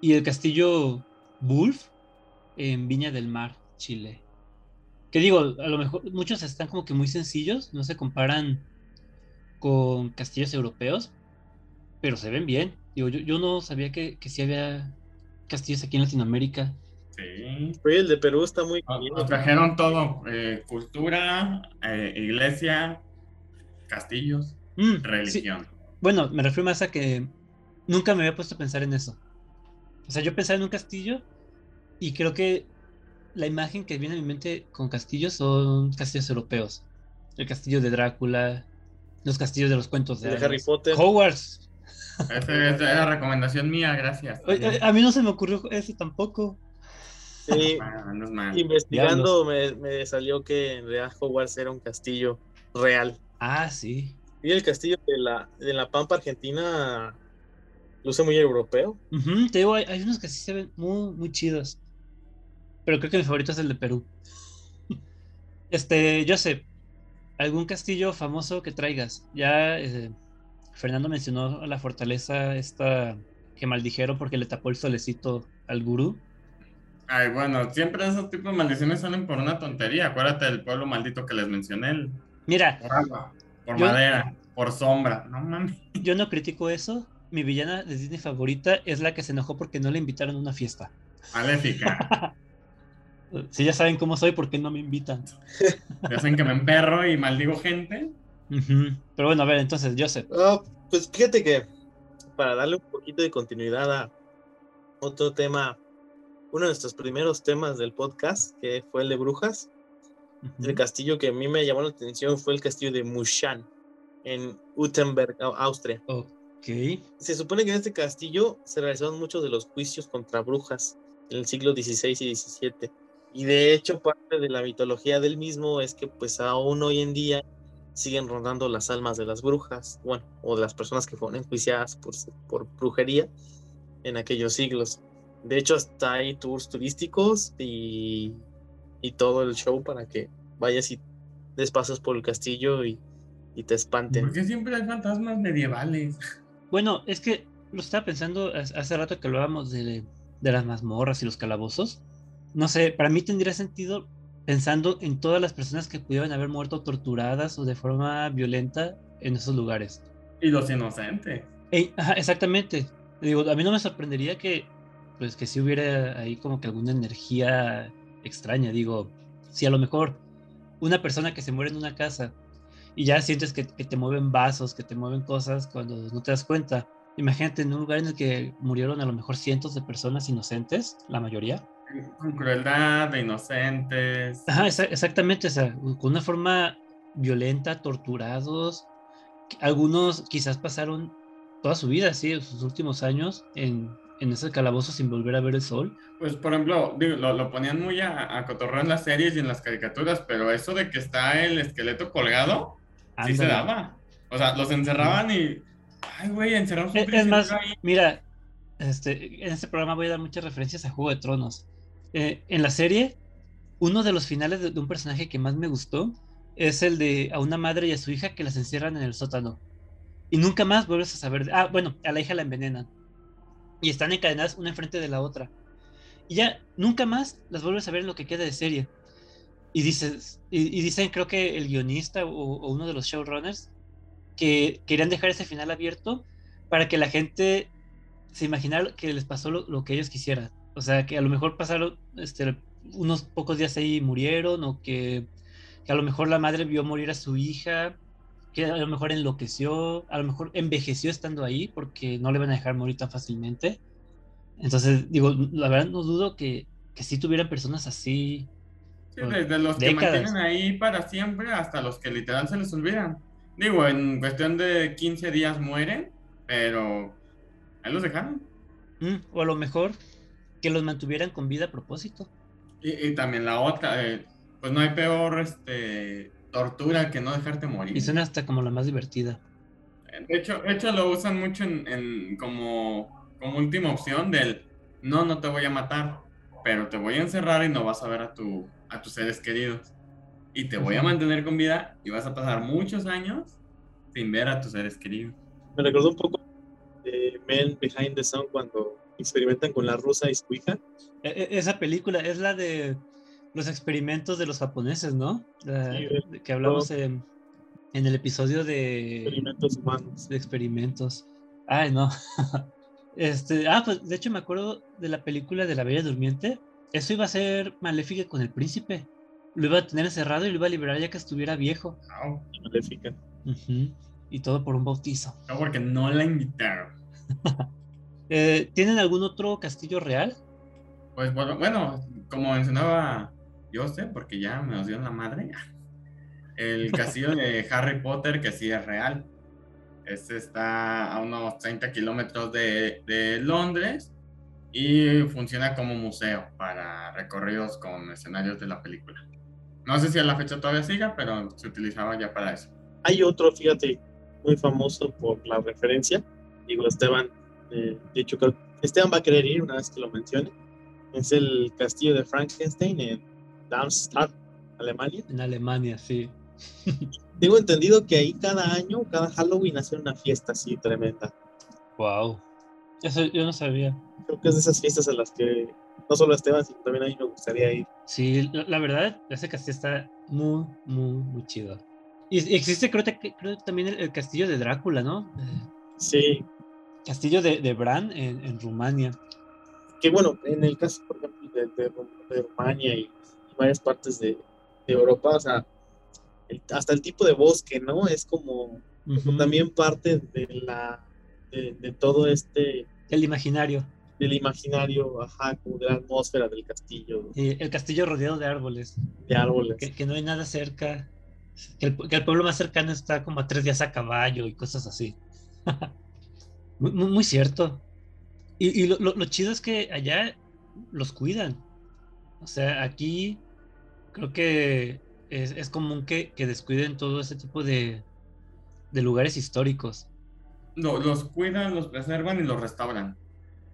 Y el castillo Wolf en Viña del Mar, Chile. Que digo, a lo mejor muchos están como que muy sencillos, no se comparan con castillos europeos, pero se ven bien. Digo, yo, yo no sabía que, que sí había castillos aquí en Latinoamérica. Sí. Oye, el de Perú está muy bien. Nos trajeron todo, eh, cultura, eh, iglesia, castillos, mm, religión. Bueno, me refiero más a que nunca me había puesto a pensar en eso. O sea, yo pensaba en un castillo y creo que la imagen que viene a mi mente con castillos son castillos europeos. El castillo de Drácula, Los castillos de los cuentos de. Harry Potter. Hogwarts. Esa es la recomendación mía, gracias. Oye, A mí no se me ocurrió ese tampoco. Sí, no es mal. investigando me, me salió que en realidad Hogwarts era un castillo real. Ah, sí. Y el castillo de la, de la Pampa Argentina luce muy europeo. Te digo, hay, hay unos que sí se ven muy, muy chidos. Pero creo que mi favorito es el de Perú. Este, yo sé, algún castillo famoso que traigas. Ya eh, Fernando mencionó la fortaleza esta que maldijeron porque le tapó el solecito al gurú. Ay, bueno, siempre esos tipos de maldiciones salen por una tontería. Acuérdate del pueblo maldito que les mencioné. el- Mira, por Yo- madera, por sombra. No mames. yo no critico eso. Mi villana de Disney favorita es la que se enojó porque no le invitaron a una fiesta. Maléfica. Si ya saben cómo soy, ¿por qué no me invitan? Ya saben que me emperro y maldigo gente. Pero bueno, a ver, entonces, Joseph. Ah, pues fíjate que para darle un poquito de continuidad a otro tema, uno de nuestros primeros temas del podcast, que fue el de brujas, El castillo que a mí me llamó la atención fue el castillo de Mushan, en Utenberg, Au- Austria. Ok. Se supone que en este castillo se realizaron muchos de los juicios contra brujas en el siglo XVI y XVII. Y de hecho, parte de la mitología del mismo es que pues aún hoy en día siguen rondando las almas de las brujas, bueno, o de las personas que fueron enjuiciadas por, por brujería en aquellos siglos. De hecho, hasta hay tours turísticos y, y todo el show para que vayas y des pasos por el castillo y, y te espanten. ¿Por qué siempre hay fantasmas medievales? Bueno, es que lo estaba pensando hace rato que hablábamos de, de las mazmorras y los calabozos. No sé, para mí tendría sentido pensando en todas las personas que pudieran haber muerto torturadas o de forma violenta en esos lugares. Y los inocentes. Ey, ajá, exactamente. Digo, a mí no me sorprendería que, pues, que si hubiera ahí como que alguna energía extraña. Digo, si a lo mejor una persona que se muere en una casa y ya sientes que, que te mueven vasos, que te mueven cosas cuando no te das cuenta. Imagínate en un lugar en el que murieron a lo mejor cientos de personas inocentes, la mayoría. Con crueldad, de inocentes. Ajá, exa- exactamente, o sea, con una forma violenta, torturados. Algunos quizás pasaron toda su vida, sí, sus últimos años en, en ese calabozo sin volver a ver el sol. Pues, por ejemplo, digo, lo, lo ponían muy a, a cotorreo en las series y en las caricaturas, pero eso de que está el esqueleto colgado, sí se Ándale. daba. O sea, los encerraban y. Ay, güey, encerramos un Es, es más, ahí. mira, este, en este programa voy a dar muchas referencias a Juego de Tronos. Eh, en la serie, uno de los finales de, de un personaje que más me gustó es el de a una madre y a su hija que las encierran en el sótano. Y nunca más vuelves a saber. de- ah, bueno, a la hija la envenenan. Y están encadenadas una enfrente de la otra. Y ya nunca más las vuelves a ver en lo que queda de serie. Y, dices, y, y dicen, creo que el guionista o, uno de los showrunners, que querían dejar ese final abierto para que la gente se imaginara que les pasó lo, que ellos quisieran. O sea, que a lo mejor pasaron este, unos pocos días ahí y murieron, o que a lo mejor la madre vio morir a su hija, que a lo mejor enloqueció, a lo mejor envejeció estando ahí porque no le van a dejar morir tan fácilmente. Entonces, digo, la verdad no dudo que, que sí tuvieran personas así. Sí, desde los que mantienen ahí para siempre hasta los que literal se les olvidan. Digo, en cuestión de 15 días mueren, pero ahí los dejaron. Mm, o a lo mejor que los mantuvieran con vida a propósito. Y, y también la otra, eh, pues no hay peor este, tortura que no dejarte morir. Y suena hasta como la más divertida. De hecho, de hecho lo usan mucho en, en como, como última opción del no, no te voy a matar, pero te voy a encerrar y no vas a ver a, tu, a tus seres queridos. Y te voy a mantener con vida y vas a pasar muchos años sin ver a tus seres queridos. Me recordó un poco de Men Behind the Sun cuando experimentan con la rusa y su hija. E- e- Esa película es la de los experimentos de los japoneses, ¿no? Sí, que hablamos en, en el episodio de, Experimentos humanos. de experimentos. Ay, no. Este, ah, pues de hecho me acuerdo de la película de la Bella Durmiente. Eso iba a ser Maléfica con el príncipe. Lo iba a tener encerrado y lo iba a liberar ya que estuviera viejo. No, Maléfica. Y todo por un bautizo. no, porque no la invitaron. Eh, ¿Tienen algún otro castillo real? Pues bueno, bueno, como mencionaba yo sé, porque ya me os dio en la madre. El castillo de Harry Potter, que sí es real. Este está a unos 30 kilómetros de, de Londres y funciona como museo para recorridos con escenarios de la película. No sé si a la fecha todavía siga, pero se utilizaba ya para eso. Hay otro, fíjate, muy famoso por la referencia. Digo, Esteban, eh, de hecho, Esteban va a querer ir una vez que lo mencione. Es el castillo de Frankenstein en Darmstadt, Alemania. En Alemania, sí. Tengo entendido que ahí cada año, cada Halloween, hacen una fiesta así tremenda. Wow. Eso yo no sabía. Creo que es de esas fiestas a las que no solo Esteban, sino también a mí me gustaría ir. Sí, la, la verdad, ese castillo está muy, muy, muy chido. Y existe, creo, que- creo también el, el castillo de Drácula, ¿no? Sí, castillo de, de Bran en, en Rumania. que bueno, en el caso, por ejemplo, de, de Ru- de Rumania y varias partes de, de Europa, o sea, el- hasta el tipo de bosque, ¿no? Es como también parte de la de, de todo este El imaginario. del imaginario, ajá, como de la atmósfera del castillo, Eh, el castillo rodeado de árboles. de árboles. Que, que no hay nada cerca. Que el, que el pueblo más cercano está como a tres días a caballo y cosas así. muy, muy- muy cierto. Y, y lo, lo- lo chido es que allá los cuidan. O sea, aquí creo que es, es común que, que descuiden todo ese tipo de, de lugares históricos. Lo- los cuidan, los preservan y los restauran.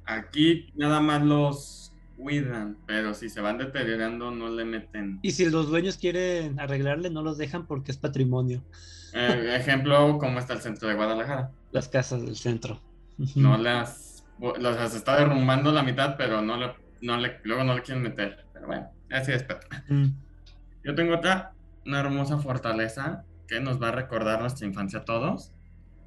Aquí nada más los cuidan, pero si se van deteriorando no le meten. Y si los dueños quieren arreglarle, no los dejan porque es patrimonio. Eh, ejemplo, como está el centro de Guadalajara. Las casas del centro. No las, las está derrumbando la mitad, pero no le, no le, luego no le quieren meter. Pero bueno, así es. pero- Mm. Yo tengo otra, una hermosa fortaleza que nos va a recordar nuestra infancia a todos.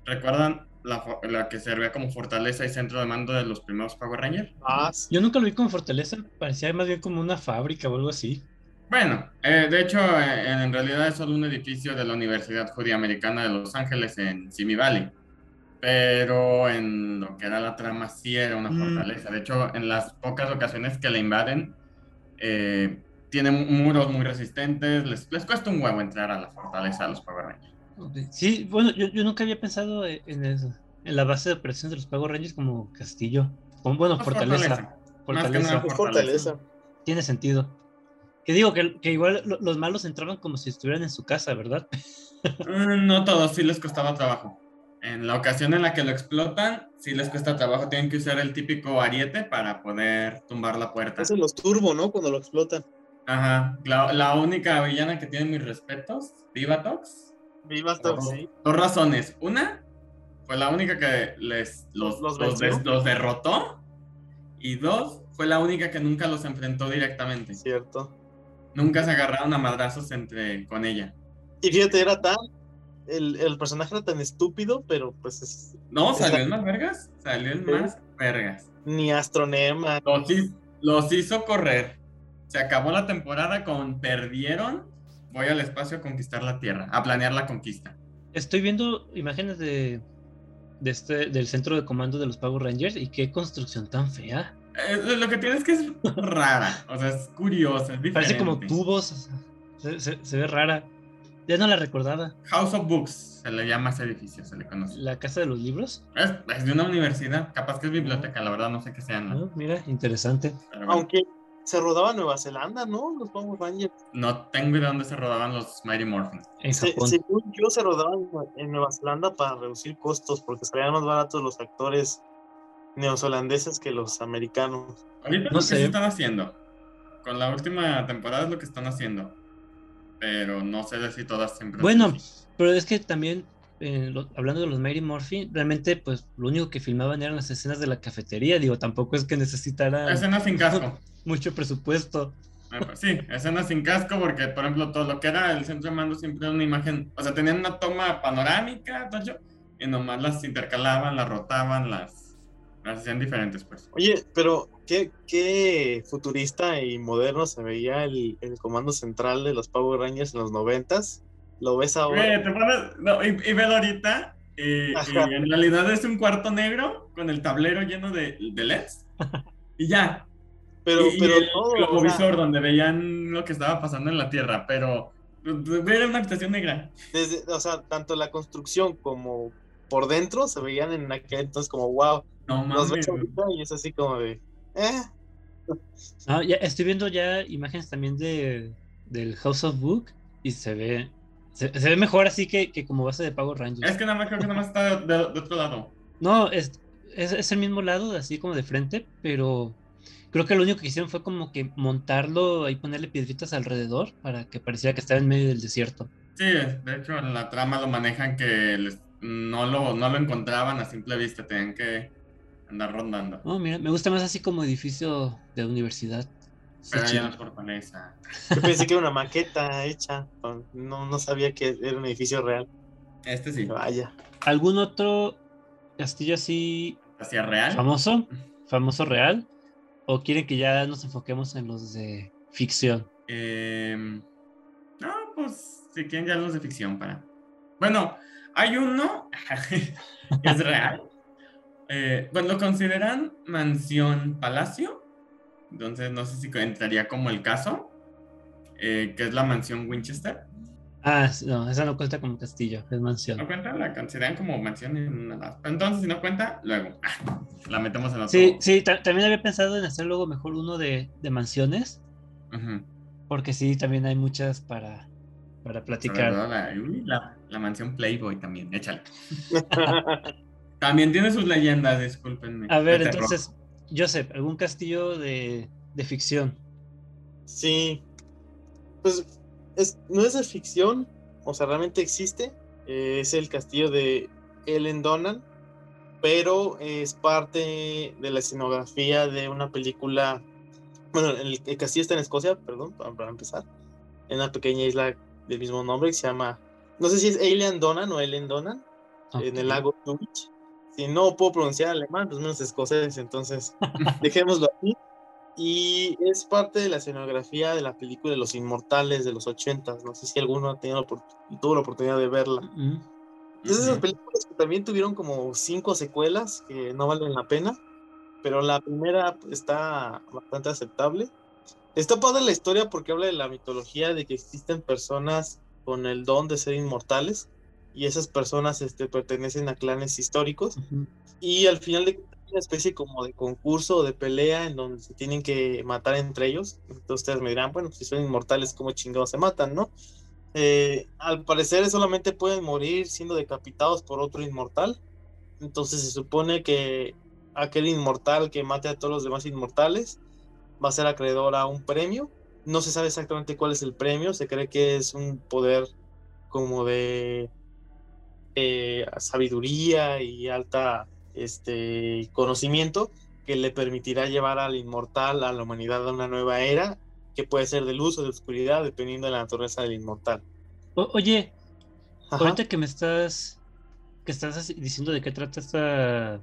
¿Recuerdan la, la que servía como fortaleza y centro de mando de los primeros Power Rangers? Ah, sí. Yo nunca lo vi como fortaleza, parecía más bien como una fábrica o algo así. Bueno, eh, de hecho, eh, en realidad es solo un edificio de la Universidad Judía Americana de Los Ángeles en Simi Valley. Pero en lo que era la trama sí era una Mm. fortaleza. De hecho, en las pocas ocasiones que la invaden, eh, tiene mu- muros muy resistentes. Les, les cuesta un huevo entrar a la fortaleza de los Power Rangers. Sí, bueno, yo, yo nunca había pensado e- en eso, en la base de operaciones de los Power Rangers como castillo. Como, bueno, fortaleza. Más que Fortaleza. nada Es fortaleza. fortaleza. Tiene sentido. Que digo que, que igual lo- los malos entraban como si estuvieran en su casa, ¿verdad? Mm, No todos, sí les costaba trabajo. En la ocasión en la que lo explotan, sí les cuesta trabajo. Tienen que usar el típico ariete para poder tumbar la puerta. Hacen los turbo, ¿no? Cuando lo explotan. Ajá. La, la única villana que tiene mis respetos, Divatox. Viva Por Tox, sí. Dos razones. Una, fue la única que les los, Los los venció. des- los derrotó. Y dos, fue la única que nunca los enfrentó directamente. Cierto. Nunca se agarraron a madrazos entre, con ella. Y fíjate, era tan. El, el personaje era tan estúpido, pero pues es, No, salió en más vergas. Salió en más vergas. ni Astronema. Los, los hizo correr. Se acabó la temporada con perdieron. Voy al espacio a conquistar la Tierra, a planear la conquista. Estoy viendo imágenes de, de este, del centro de comando de los Power Rangers y qué construcción tan fea. Eh, lo que tiene es que es rara, o sea, es curiosa, es diferente. Parece como tubos, o sea, se, se- se ve rara. Ya no la recordaba. House of Books se le llama a ese edificio, se le conoce. La casa de los libros. Es, es de una universidad, capaz que es biblioteca, la verdad no sé qué sean. Ah, mira, interesante. bueno, Aunque se rodaba en Nueva Zelanda, ¿no? Los Power Rangers. no tengo idea dónde se rodaban los Mighty Morphin. En Se- Japón. según yo, se rodaban en Nueva Zelanda para reducir costos, porque salían más baratos los actores neozelandeses que los americanos. Ahorita No sé. que se están haciendo. Con la última temporada es lo que están haciendo. Pero no sé si todas siempre. Bueno, pero es que también, eh, lo- hablando de los Mighty Morphin, realmente, pues lo único que filmaban eran las escenas de la cafetería. Digo, tampoco es que necesitaran Escenas sin casco. mucho presupuesto. Eh, pues, Sí, escenas sin casco porque, por ejemplo, todo lo que era el centro de mando siempre era una imagen, o sea, tenían una toma panorámica, todo eso, y nomás las intercalaban, las rotaban, las, las hacían diferentes, pues. Oye, pero qué, qué futurista y moderno se veía el, el comando central de los Power Rangers en los noventas. ¿Lo ves ahora? Güey, te pones, no, y, y velo ahorita, y, y Ajá. en realidad es un cuarto negro con el tablero lleno de, de LEDs, y ya, Pero, y, y pero el todo, donde veían lo que estaba pasando en la Tierra, pero Era una habitación negra. Desde, o sea, tanto la construcción como por dentro se veían en aquel entonces como wow. No mames. ves y es así como de. Eh, Ah, ya estoy viendo ya imágenes también de del House of Book y se ve se, se ve mejor así que, que como base de Power Rangers. Es que nada más creo que nada más está de, de- de otro lado. No, es, es, es el mismo lado, así como de frente, pero creo que lo único que hicieron fue como que montarlo y ponerle piedritas alrededor para que pareciera que estaba en medio del desierto. Sí, de hecho en la trama lo manejan que les- no, lo, no lo encontraban a simple vista, tenían que andar rondando. Oh, mira, me gusta más así como edificio de universidad. Pero ya no es fortaleza. yo pensé que era una maqueta hecha. No, no sabía que era un edificio real. Este sí. Vaya. ¿Algún otro castillo así ¿Hacia real? famoso? ¿Famoso real? ¿O quieren que ya nos enfoquemos en los de ficción? Em, no, pues si quieren ya los de ficción para. Bueno, hay uno que es real. Eh, pues lo consideran mansión palacio. Entonces no sé si entraría como el caso. eh, que es la mansión Winchester. Ah, no, esa no cuenta como castillo, es ¿No mansión. cuenta? La consideran como mansión en una. Entonces, si no cuenta, luego ah, la metemos en otro. Sí, sí, ta- también había pensado en hacer luego mejor uno de, de mansiones, porque sí, también hay muchas para, para platicar. la, uy, la- la mansión Playboy también, échale. También tiene sus leyendas, discúlpenme. A ver, entonces, Joseph, ¿algún castillo de, de ficción? Sí. Pues es, no es de ficción, o sea, realmente existe. eh, es el castillo de Ellen Donnan, pero es parte de la escenografía de una película. Bueno, el, el castillo está en Escocia, perdón, para, para empezar. En una pequeña isla del mismo nombre que se llama. No sé si es Ellen Donnan o Ellen Donnan, en el lago Dulwich. Si no puedo pronunciar alemán, pues menos escocés, entonces dejémoslo así. Y es parte de la escenografía de la película de Los Inmortales de los 80. No sé si alguno ha tenido tuvo la oportunidad de verla. Mm, Es esas películas que también tuvieron como cinco secuelas que no valen la pena, pero la primera está bastante aceptable. Está padre la historia porque habla de la mitología de que existen personas con el don de ser inmortales y esas personas este, pertenecen a clanes históricos y al final de una especie como de concurso o de pelea en donde se tienen que matar entre ellos. Entonces ustedes me dirán, bueno, si son inmortales, ¿cómo chingados se matan, no? Eh, al parecer solamente pueden morir siendo decapitados por otro inmortal. Entonces se supone que aquel inmortal que mate a todos los demás inmortales va a ser acreedor a un premio. No se sabe exactamente cuál es el premio, se cree que es un poder como de eh, sabiduría y alta este, conocimiento que le permitirá llevar al inmortal, a la humanidad a una nueva era, que puede ser de luz o de oscuridad, dependiendo de la naturaleza del inmortal. O- oye, Ajá. ahorita que me estás que estás diciendo de qué trata esta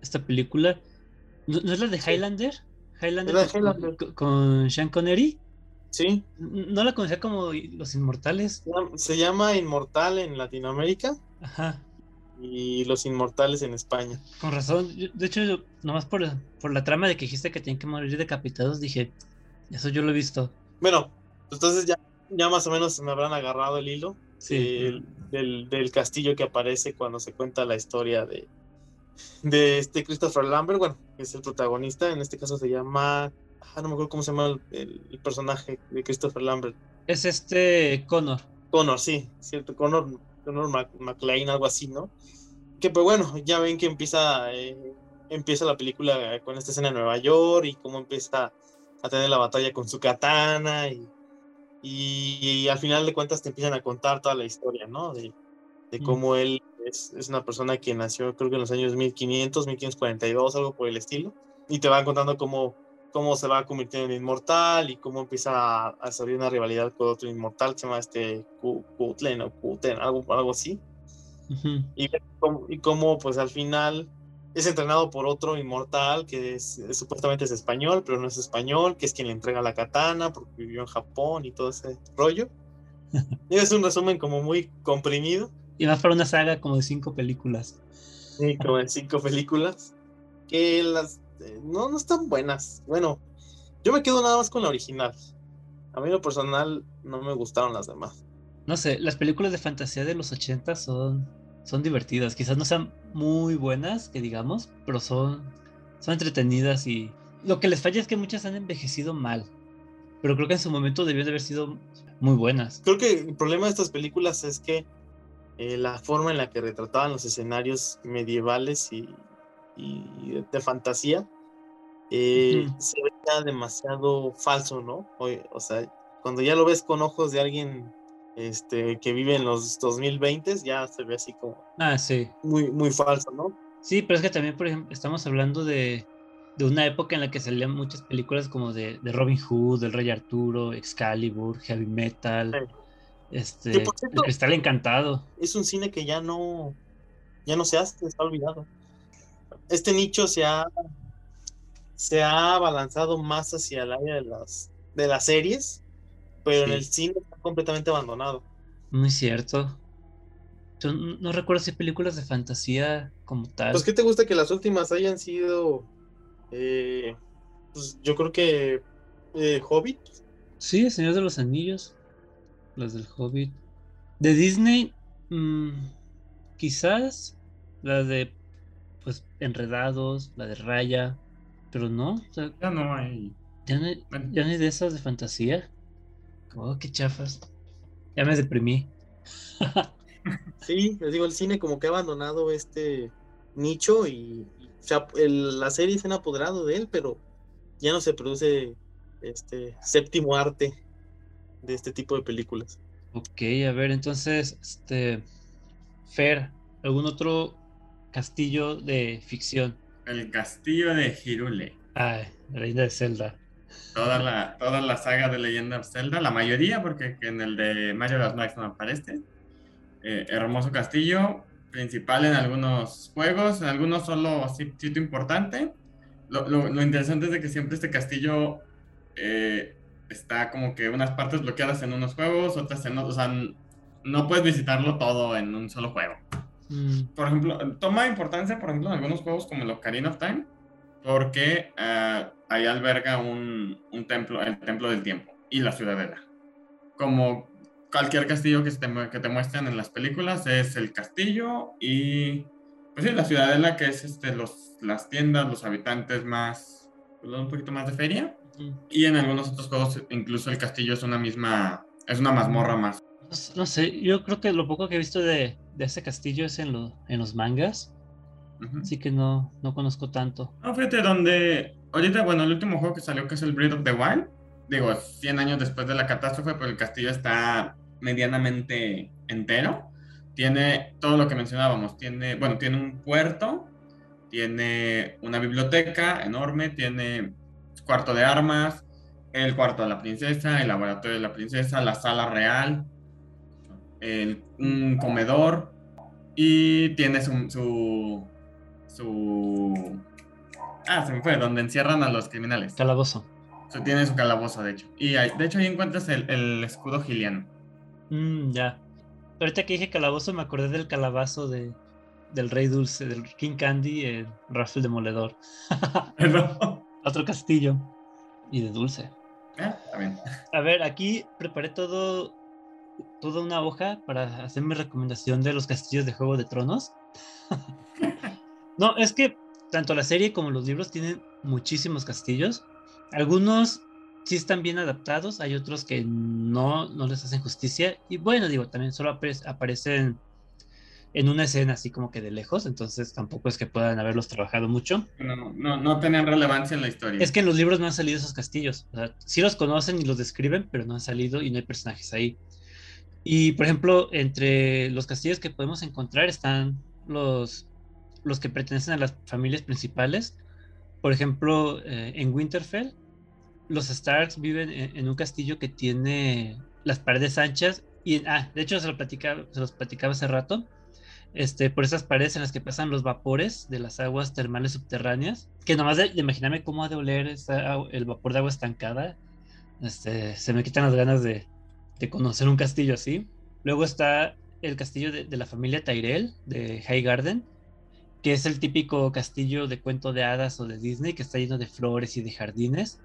esta película, ¿no, no es la de Sí. Highlander? Highlander, Es la de con- Highlander. con, con Sean Connery. Sí, No la conocía como Los Inmortales. se llama Inmortal en Latinoamérica Ajá, y Los Inmortales en España. con razón. Yo- de hecho, yo, nomás por, por la trama de que dijiste que tienen que morir decapitados, dije, eso yo lo he visto. Bueno, entonces ya, ya más o menos me habrán agarrado el hilo Sí. del, del- del castillo que aparece cuando se cuenta la historia de, de este Christopher Lambert, bueno, que es el protagonista, en este caso se llama, ah, no me acuerdo cómo se llama el, el- el personaje de Christopher Lambert. Es este Connor. Connor, sí, cierto, Connor, Connor Mac- McLean, algo así, ¿no? Que pues bueno, ya ven que empieza, eh, empieza la película con esta escena en Nueva York y cómo empieza a tener la batalla con su katana y, y, y al final de cuentas te empiezan a contar toda la historia, ¿no? De, de Mm. cómo él es, es una persona que nació creo que en los años 1500, 1542, algo por el estilo, y te van contando cómo, cómo se va convirtiendo en inmortal y cómo empieza a, a salir una rivalidad con otro inmortal que se llama este Ku- Kutlen o Kuten, algo, algo así, y, cómo- y cómo pues al final es entrenado por otro inmortal que es, es- supuestamente es español, pero no es español, que es quien le entrega la katana porque vivió en Japón y todo ese rollo. Es un resumen como muy comprimido, Y más para una saga como de cinco películas. sí, como en cinco películas, que las eh, no, no están buenas. Bueno, yo me quedo nada más con la original. A mí lo personal no me gustaron las demás. No sé, las películas de fantasía de los 80 son, son divertidas. Quizás no sean muy buenas, que digamos, pero son, son entretenidas y lo que les falla es que muchas han envejecido mal. Pero creo que en su momento debieron de haber sido muy buenas. Creo que el problema de estas películas es que eh, la forma en la que retrataban los escenarios medievales y, y de fantasía eh, se veía demasiado falso, ¿no? O, o, sea, cuando ya lo ves con ojos de alguien este, que vive en los 2020, ya se ve así como ah, sí. muy, muy falso, ¿no? Sí, pero es que también, por ejemplo, estamos hablando de, de una época en la que salían muchas películas como de, de Robin Hood, del Rey Arturo, Excalibur, Heavy Metal, sí. este, cierto, El Cristal Encantado. Es un cine que ya no, ya no se hace, está olvidado. Este nicho se ha se ha balanzado más hacia el área de las, de las series, pero sí. en el cine está completamente abandonado. Muy cierto. Yo no recuerdo si películas de fantasía como tal. Pues, ¿qué te gusta que las últimas hayan sido? Eh, pues yo creo que eh, Hobbit. Sí, El Señor de los Anillos. Las del Hobbit. De Disney, mmm, quizás la de pues Enredados, la de Raya, pero no. O sea, ya no hay. Ya no, ya no hay de esas de fantasía. Oh, qué chafas. Ya me deprimí. sí, les digo, el cine como que ha abandonado este nicho y, y o sea, el, la serie se han apoderado de él, pero ya no se produce este séptimo arte de este tipo de películas. Ok, a ver, entonces, este Fer, ¿algún otro castillo de ficción? El castillo de Hirule. Ay, Reina de Zelda. Toda la, toda la saga de Leyenda de Zelda, la mayoría, porque en el de Mario Las Max no aparece. Eh, hermoso castillo, principal en algunos juegos, en algunos solo sitio importante. Lo, lo, lo, interesante es de que siempre este castillo eh, está como que unas partes bloqueadas en unos juegos, otras en otros. O sea, no puedes visitarlo todo en un solo juego. Mm. Por ejemplo, toma importancia, por ejemplo, en algunos juegos como el Ocarina of Time, porque uh, ahí alberga un, un, templo, el Templo del Tiempo y la Ciudadela. Como cualquier castillo que, te, que te muestran en las películas, es el castillo y, pues sí, la Ciudadela, que es este, los, las tiendas, los habitantes más, pues, un poquito más de feria. Y en algunos otros juegos, incluso el castillo es una misma, es una mazmorra más. No sé, yo creo que lo poco que he visto de, de ese castillo es en, lo, en los mangas. Uh -huh. Así que no, no conozco tanto. No, fíjate, donde. Ahorita, bueno, el último juego que salió, que es el Breath of the Wild. Digo, 100 años después de la catástrofe, pero el castillo está medianamente entero. Tiene todo lo que mencionábamos. Tiene, bueno, tiene un puerto, tiene una biblioteca enorme, tiene cuarto de armas, el cuarto de la princesa, el laboratorio de la princesa, la sala real, el, un comedor y tiene su, su, su, Ah, se me fue, donde encierran a los criminales. Calabozo. Tiene su calabozo, de hecho. Y hay, de hecho ahí encuentras el, el escudo giliano. Mm, ya. Ahorita que dije calabozo me acordé del calabazo de, del Rey Dulce, del King Candy, el Rafael Demoledor. Otro castillo. Y de dulce. Ah, también. A ver, aquí preparé todo toda una hoja para hacer mi recomendación de los castillos de Juego de Tronos. no, es que tanto la serie como los libros tienen muchísimos castillos. Algunos sí están bien adaptados, hay otros que no, no les hacen justicia. Y bueno, digo, también solo apare aparecen en una escena así como que de lejos, entonces tampoco es que puedan haberlos trabajado mucho. No, no, no tenían relevancia en la historia. Es que en los libros no han salido esos castillos. O sea, sí los conocen y los describen, pero no han salido y no hay personajes ahí. Y por ejemplo, entre los castillos que podemos encontrar están los, los que pertenecen a las familias principales. Por ejemplo, eh, en Winterfell, los Starks viven en, un castillo que tiene las paredes anchas. Y, ah, de hecho, se, lo platicaba, se los platicaba hace rato. Este, por esas paredes en las que pasan los vapores de las aguas termales subterráneas. Que nomás de, de imaginarme cómo ha de oler esa, el vapor de agua estancada. Este, se me quitan las ganas de, de conocer un castillo así. Luego está el castillo de, de, la familia Tyrell, de High Garden, que es el típico castillo de cuento de hadas o de Disney, que está lleno de flores y de jardines.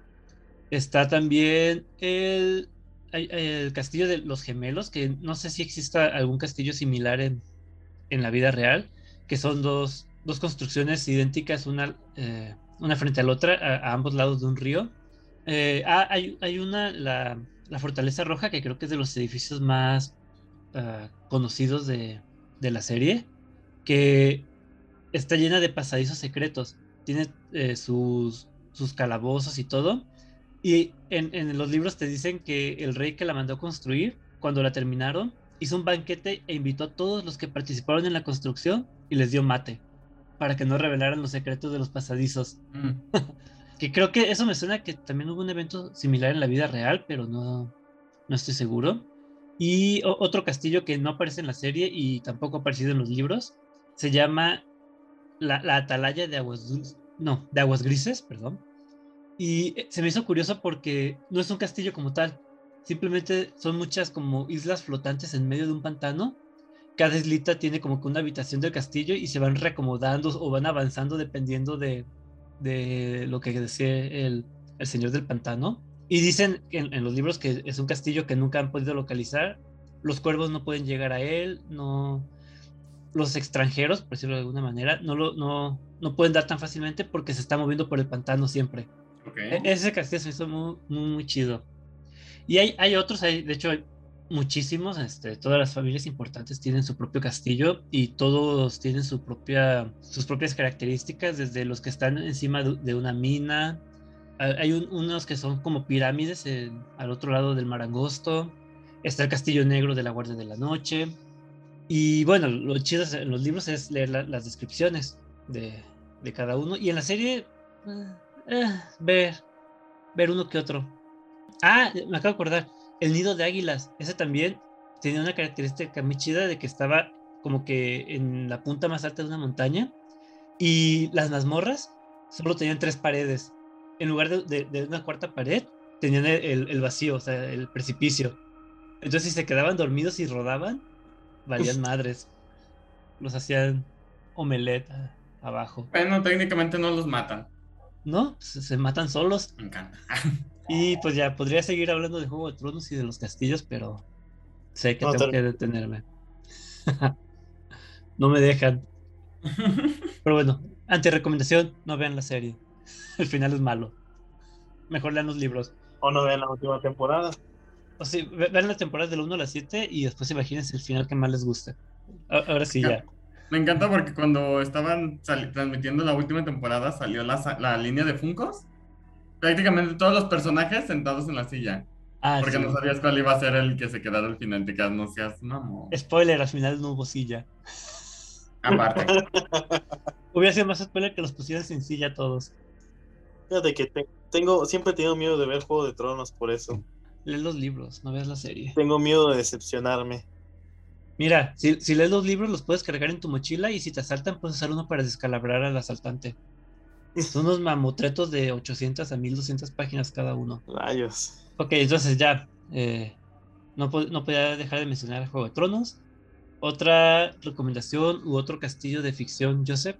Está también el el castillo de los gemelos, que no sé si exista algún castillo similar en, en la vida real, que son dos, dos construcciones idénticas, una, eh, una frente a la otra, a, ambos lados de un río. Eh, ah, hay, hay, una, la, la, Fortaleza Roja, que creo que es de los edificios más uh, conocidos de, de, la serie, que está llena de pasadizos secretos. Tiene eh, sus, sus calabozos y todo. Y en, en, los libros te dicen que el rey que la mandó construir, cuando la terminaron, hizo un banquete e invitó a todos los que participaron en la construcción y les dio mate para que no revelaran los secretos de los pasadizos. Mm. que creo que eso me suena que también hubo un evento similar en la vida real, pero no, no estoy seguro. Y otro castillo que no aparece en la serie y tampoco ha aparecido en los libros se llama la, la Atalaya de Aguas no, de Aguas Grises, perdón. Y eh, se me hizo curioso porque no es un castillo como tal, simplemente son muchas como islas flotantes en medio de un pantano. Cada islita tiene como que una habitación del castillo y se van reacomodando o van avanzando dependiendo de, de lo que decía el, el, señor del pantano. Y dicen en, en, los libros que es un castillo que nunca han podido localizar. Los cuervos no pueden llegar a él, no, los extranjeros, por decirlo de alguna manera, no, lo, no, no pueden dar tan fácilmente porque se está moviendo por el pantano siempre. E, ese castillo se hizo muy, muy, chido. Y hay, hay otros, hay, de hecho muchísimos, este, todas las familias importantes tienen su propio castillo y todos tienen su propia, sus propias características, desde los que están encima de, una mina, hay unos que son como pirámides al otro lado del mar angosto, está el castillo negro de la Guardia de la Noche, y bueno, lo chido en los libros es leer las descripciones de, de, cada uno. Y en la serie, eh, ver, ver uno que otro. Ah, me acabo de acordar, el nido de águilas, ese también tenía una característica muy chida de que estaba como que en la punta más alta de una montaña y las mazmorras solo tenían tres paredes. En lugar de, de, una cuarta pared, tenían el, el, vacío, o sea, el precipicio. Entonces, si se quedaban dormidos y rodaban, valían madres. Los hacían omelette abajo. Bueno, técnicamente no los matan. ¿No? Se, matan solos. Me encanta. y pues ya, podría seguir hablando de Juego de Tronos y de los castillos, pero sé que tengo que detenerme. no me dejan. pero bueno, ante recomendación, no vean la serie. El final es malo. Mejor lean los libros. O no vean la última temporada. O sea, vean las temporadas del 1 a la 7 y después imagínense el final que más les guste. Ahora sí, ya. Me encanta porque cuando estaban transmitiendo la última temporada salió la, la, línea de Funcos. Prácticamente todos los personajes sentados en la silla. Ah, porque no sabías cuál iba a ser el que se quedara al final. Te quedas, no seas mamón. Spoiler, al final no hubo silla. Aparte. Hubiera sido más spoiler que los pusieran sin silla todos. Fíjate que tengo, siempre he tenido miedo de ver Juego de Tronos por eso. Lee los libros, no veas la serie. Tengo miedo de decepcionarme. Mira, si, si, lees los libros, los puedes cargar en tu mochila y si te asaltan, puedes usar uno para descalabrar al asaltante. Son unos mamotretos de 800 a 1200 páginas cada uno. Rayos. Ok, entonces ya. Eh, no, no podía dejar de mencionar Juego de Tronos. Otra recomendación u otro castillo de ficción, Joseph.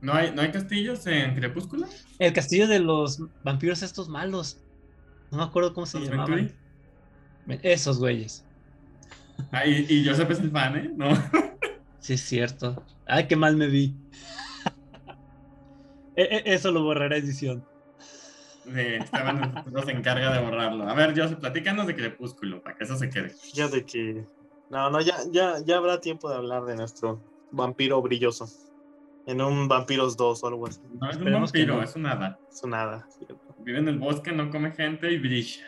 ¿No hay, ¿No hay castillos en Crepúsculo? El castillo de los vampiros estos malos. No me acuerdo cómo se llamaban. Esos güeyes. Ah, y, y Joseph es el fan, ¿eh? No. Sí, es cierto. Ay, qué mal me vi. E, e, eso lo borrará edición. Sí, Esteban nos encarga de borrarlo. A ver, Joseph, platícanos de Crepúsculo, para que eso se quede. Ya de que. No, no, ya, ya, ya habrá tiempo de hablar de nuestro vampiro brilloso. En un Vampiros 2 o algo así. No es un vampiro, es un hada. Es un hada, cierto. Vive en el bosque, no come gente y brilla.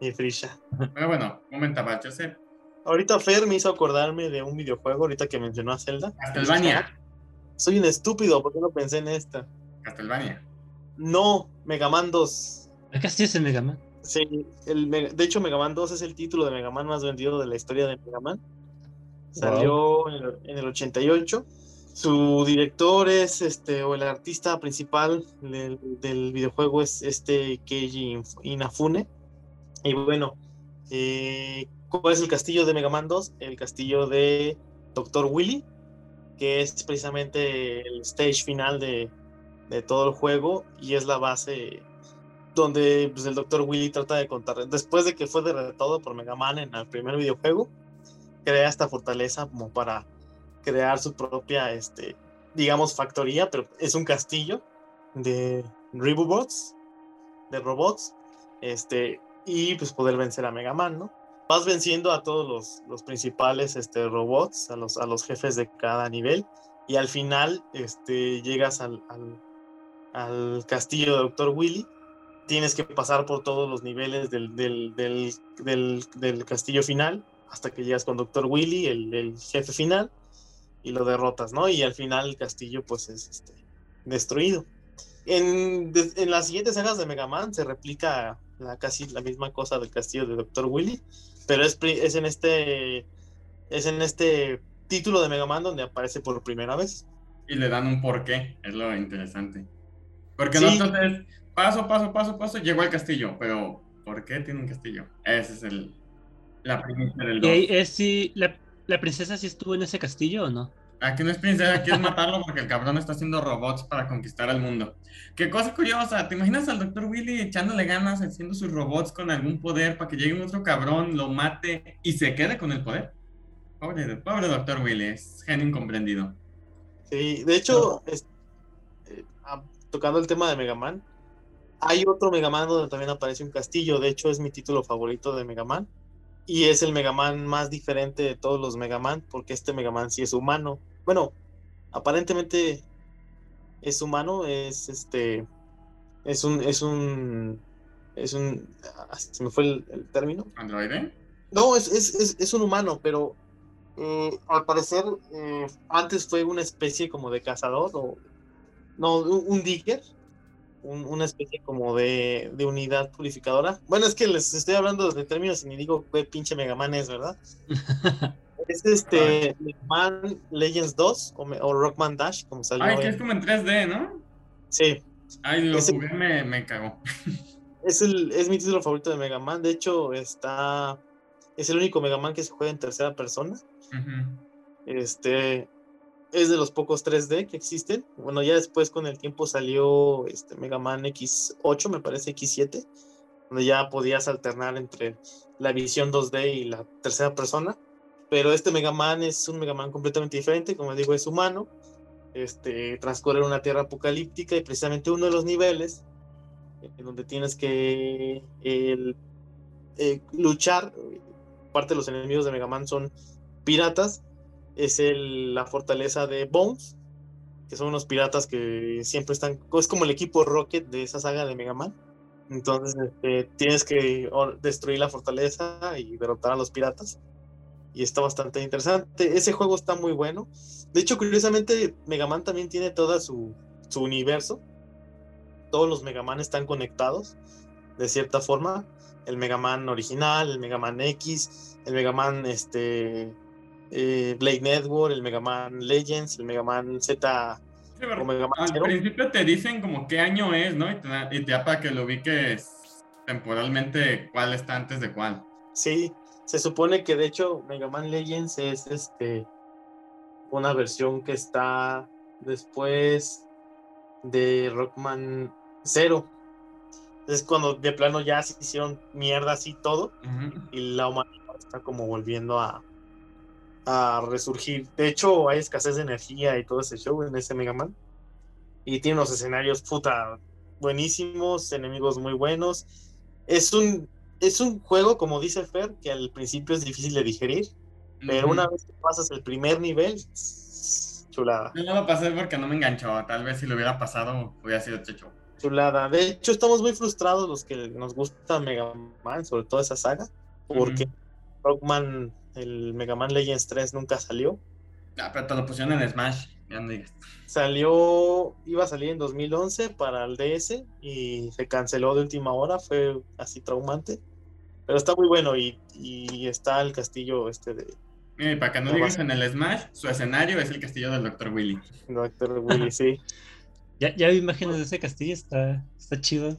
Y brilla. Pero bueno, comentaba Joseph. Ahorita Fer me hizo acordarme de un videojuego, ahorita que mencionó a Zelda. Castlevania. Soy un estúpido, ¿por qué no pensé en esta? Castlevania. No, Mega Man 2. ¿Acá sí es el Mega Man? Sí, el, de hecho Mega Man 2 es el título de Mega Man más vendido de la historia de Mega Man. Salió en, el, en el 88 su director es este, o el artista principal del, videojuego es este Keiji Inafune. Y bueno, eh, ¿cuál es el castillo de Mega Man 2? El castillo de Dr. Willy, que es precisamente el stage final de, todo el juego y es la base donde pues, el Dr. Willy trata de contar, después de que fue derrotado por Mega Man en el primer videojuego, crea esta fortaleza como para crear su propia, este, digamos, factoría, pero es un castillo de Ribobots, de robots, este, y pues poder vencer a Mega Man, ¿no? Vas venciendo a todos los, los principales este, robots, a los, a los jefes de cada nivel, y al final este, llegas al, al castillo de Dr. Willy. Tienes que pasar por todos los niveles del, del, del, castillo final hasta que llegas con Dr. Willy, el, jefe final, y lo derrotas, ¿no? Y al final el castillo pues es este, destruido. En, en, las siguientes sagas de Mega Man se replica la, casi la misma cosa del castillo de Dr. Willy, pero es, es, en este es en este título de Mega Man donde aparece por primera vez. Y le dan un porqué, es lo interesante. Porque sí. nosotros paso, paso, paso, paso, llegó al castillo, pero ¿por qué tiene un castillo? Ese es el, la primicia del 2. ¿Y es si la, la, princesa sí estuvo en ese castillo o no? Aquí no es princesa, aquí es matarlo porque el cabrón está haciendo robots para conquistar al mundo. Qué cosa curiosa, ¿te imaginas al Dr. Willy echándole ganas, haciendo sus robots con algún poder para que llegue un otro cabrón, lo mate y se quede con el poder? Pobre, pobre Dr. Willy, es genio incomprendido. Sí, de hecho, no. es, tocando el tema de Mega Man, hay otro Mega Man donde también aparece un castillo, de hecho es mi título favorito de Mega Man. Y es el Mega Man más diferente de todos los Mega Man, porque este Mega Man sí es humano. Bueno, aparentemente es humano, es este. Es un. Es un. Es un. Se me fue el, el término. ¿Androide? No, es, es, es, es un humano, pero eh, al parecer eh, antes fue una especie como de cazador o. No, un, digger. Un, una especie como de, de, unidad purificadora. Bueno, es que les estoy hablando de términos y ni digo qué pinche Mega Man es, ¿verdad? es este Man Legends 2 o, o, Rockman Dash, como salió. Ay, que es como en 3D, ¿no? Sí. Ay, lo es jugué, el, me, me cagó. es, el, es mi título favorito de Mega Man. De hecho, está. Es el único Mega Man que se juega en tercera persona. Uh -huh. Este es de los pocos 3D que existen. Bueno, ya después con el tiempo salió este Mega Man X8, me parece X7, donde ya podías alternar entre la visión 2D y la tercera persona. Pero este Mega Man es un Mega Man completamente diferente, como digo, es humano. Este, transcurre una tierra apocalíptica y precisamente uno de los niveles en donde tienes que eh, luchar, parte de los enemigos de Mega Man son piratas, es el, la fortaleza de Bones, que son unos piratas que siempre están, es como el equipo Rocket de esa saga de Mega Man. Entonces este, tienes que destruir la fortaleza y derrotar a los piratas. Y está bastante interesante. Ese juego está muy bueno. De hecho, curiosamente, Mega Man también tiene todo su, su universo. Todos los Mega Man están conectados, de cierta forma. El Mega Man original, el Mega Man X, el Mega Man este, eh, Blade Network, el Mega Man Legends, el Mega Man Z. Sí, o Mega Man al 0. principio te dicen como qué año es, ¿no? Y te, y te da para que lo ubiques temporalmente cuál está antes de cuál. Sí, se supone que de hecho Mega Man Legends es este una versión que está después de Rockman 0. Es cuando de plano ya se hicieron mierda así todo uh -huh. y la humanidad está como volviendo a, a resurgir. De hecho, hay escasez de energía y todo ese show en ese Mega Man. Y tiene unos escenarios puta buenísimos, enemigos muy buenos. Es un, es un juego, como dice Fer, que al principio es difícil de digerir, pero una vez que pasas el primer nivel, chulada. Yo no lo pasé porque no me enganchó. Tal vez si lo hubiera pasado, hubiera sido checho. Chulada. De hecho, estamos muy frustrados los que nos gusta Mega Man, sobre todo esa saga, porque. Rockman el Mega Man Legends 3 nunca salió. Ah, pero te lo pusieron en Smash, ya no digas. Salió, iba a salir en 2011 para el DS y se canceló de última hora, fue así traumante. Pero está muy bueno y, y está el castillo este de... Mira, para que no, no digas en el Smash, su escenario es el castillo del Dr. Willy. Dr. Willy, sí. ya, ya vi imágenes de ese castillo, está, está chido.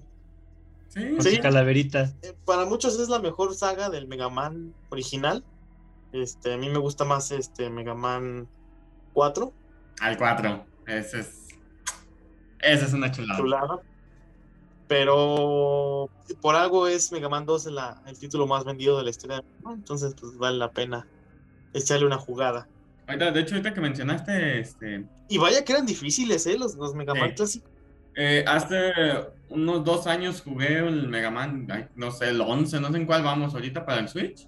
Sí, Con sí. calaverita. Eh, para muchos es la mejor saga del Mega Man original. Este, a mí me gusta más este Mega Man 4. Al 4. Ese es. Esa es una chulada. chulada. Pero por algo es Mega Man 2 la- el título más vendido de la historia. Entonces, pues vale la pena echarle una jugada. Ahorita, de hecho, ahorita que mencionaste, este, Y vaya que eran difíciles, ¿eh? Los, los Mega Man clásicos. eh, hace unos dos años jugué el Mega Man, no sé, el 11, no sé en cuál vamos ahorita para el Switch.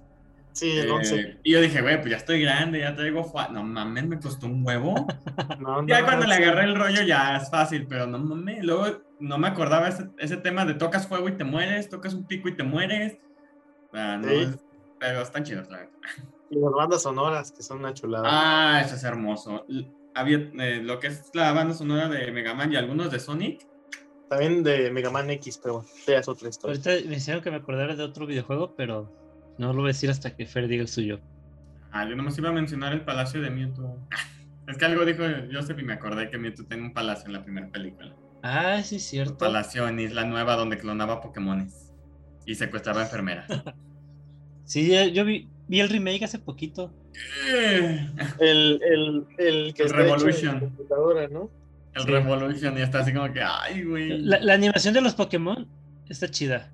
Sí, el Eh, 11. y yo dije, güey, pues ya estoy grande, ya traigo... fa- No mames, me costó un huevo. No, Ya no, cuando le sí. agarré el rollo ya es fácil, pero no mames. Luego no me acordaba ese, ese tema de tocas fuego y te mueres, tocas un pico y te mueres. O sea, no Sí. es- pero están chidos, la verdad. Y las bandas sonoras, que son una chulada. Ah, eso es hermoso. Había eh, lo que es la banda sonora de Mega Man y algunos de Sonic. También de Mega Man X, pero bueno, ya es otra historia. Ahorita me hicieron que me acordara de otro videojuego, pero no lo voy a decir hasta que Fer diga el suyo. Ah, yo nomás iba a mencionar el palacio de Mewtwo. Es que algo dijo Joseph y me acordé que Mewtwo tenía un palacio en la primera película. Ah, sí, Un cierto. palacio en Isla Nueva donde clonaba Pokémones y secuestraba enfermeras. Sí, yo vi, vi el remake hace poquito. Eh, El, el, el que El está hecho en Revolution. computadora, ¿no? El Sí. Revolution y está así como que, ay, güey. La, la animación de los Pokémon está chida.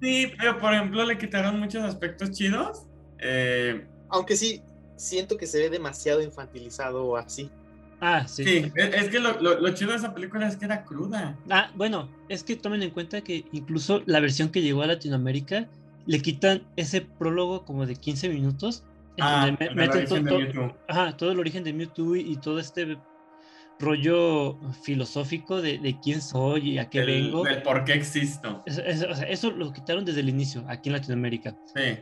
Sí, pero por ejemplo le quitaron muchos aspectos chidos. Eh, Aunque sí, siento que se ve demasiado infantilizado o así. Ah, sí. sí, es, es que lo, lo- lo chido de esa película es que era cruda. Ah, bueno, es que tomen en cuenta que incluso la versión que llegó a Latinoamérica le quitan ese prólogo como de 15 minutos. en Ah, donde meten origen de to- to- Mewtwo. ajá, todo el origen de Mewtwo y, y todo este rollo filosófico de, de quién soy y a qué Del- vengo. Del por qué existo. Eso, eso- o sea, eso lo quitaron desde el inicio, aquí en Latinoamérica. Sí.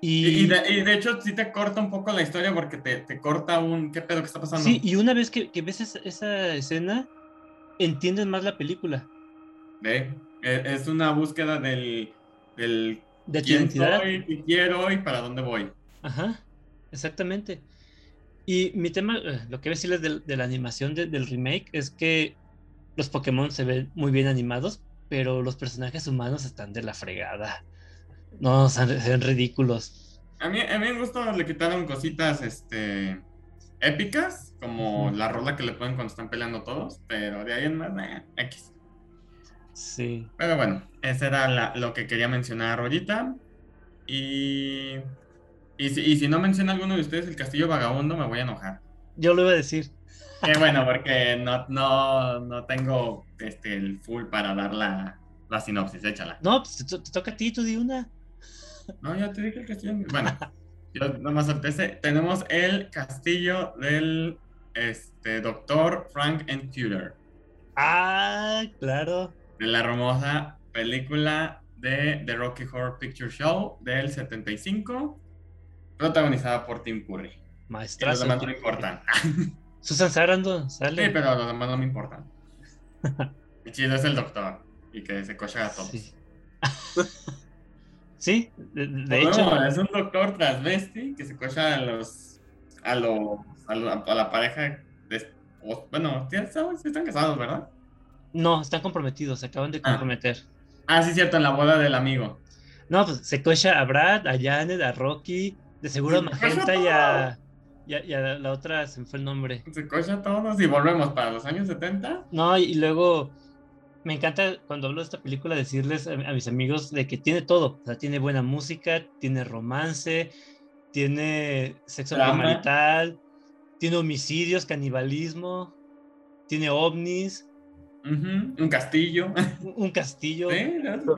Y, Y, de, y de hecho sí te corta un poco la historia porque te, te corta un... ¿Qué pedo que está pasando? sí, y una vez que, que ves esa, esa escena, entiendes más la película. Ve, e- Es una búsqueda del, del De quién identidad. soy, qué quiero y para dónde voy. Ajá, exactamente. Y mi tema, eh, lo que voy a decirles del- de, la animación de- del remake es que los Pokémon se ven muy bien animados, pero los personajes humanos están de la fregada. No, se ven- ridículos. A mí, a mí me gusta, le quitaron cositas este, épicas, como la rola que le ponen cuando están peleando todos, pero de ahí en más, eh, X. Sí. Pero bueno, eso era la- lo que quería mencionar ahorita. Y, y, si, y si no menciona alguno de ustedes el Castillo Vagabundo, me voy a enojar. Yo lo iba a decir. Qué bueno, porque no, no, no tengo este, el full para dar la, la sinopsis, échala. No, pues te toca a ti, tú di una. No, ya te dije el castillo. Bueno, yo nomás solté ese. Tenemos el castillo del este, doctor Frank and Tudor. Ah, claro. De la hermosa película de The Rocky Horror Picture Show del 75. Protagonizada por Tim Curry. Y los demás no me importan. Susan Sarandon Sí, sale. pero los demás no me importan. El chido es el doctor. Y que se cocha a todos. Sí. Sí, de, hecho. es un doctor transvesti que se cocha a los. a los. a, lo- a la pareja. de- bueno, sí están sí casados, ¿verdad? No, están comprometidos, se acaban de Ah. comprometer. Ah, sí, cierto, en la boda del amigo. No, pues se cocha a Brad, a Janet, a Rocky, de seguro Magenta y a, y a- y a la otra, se me fue el nombre. Se cocha a todos y volvemos para los años 70. No, y, y luego me encanta cuando hablo de esta película decirles a, a mis amigos de que tiene todo. O sea, tiene buena música, tiene romance, tiene sexo marital, tiene homicidios, canibalismo, tiene ovnis, Un castillo. un, un castillo. Sí,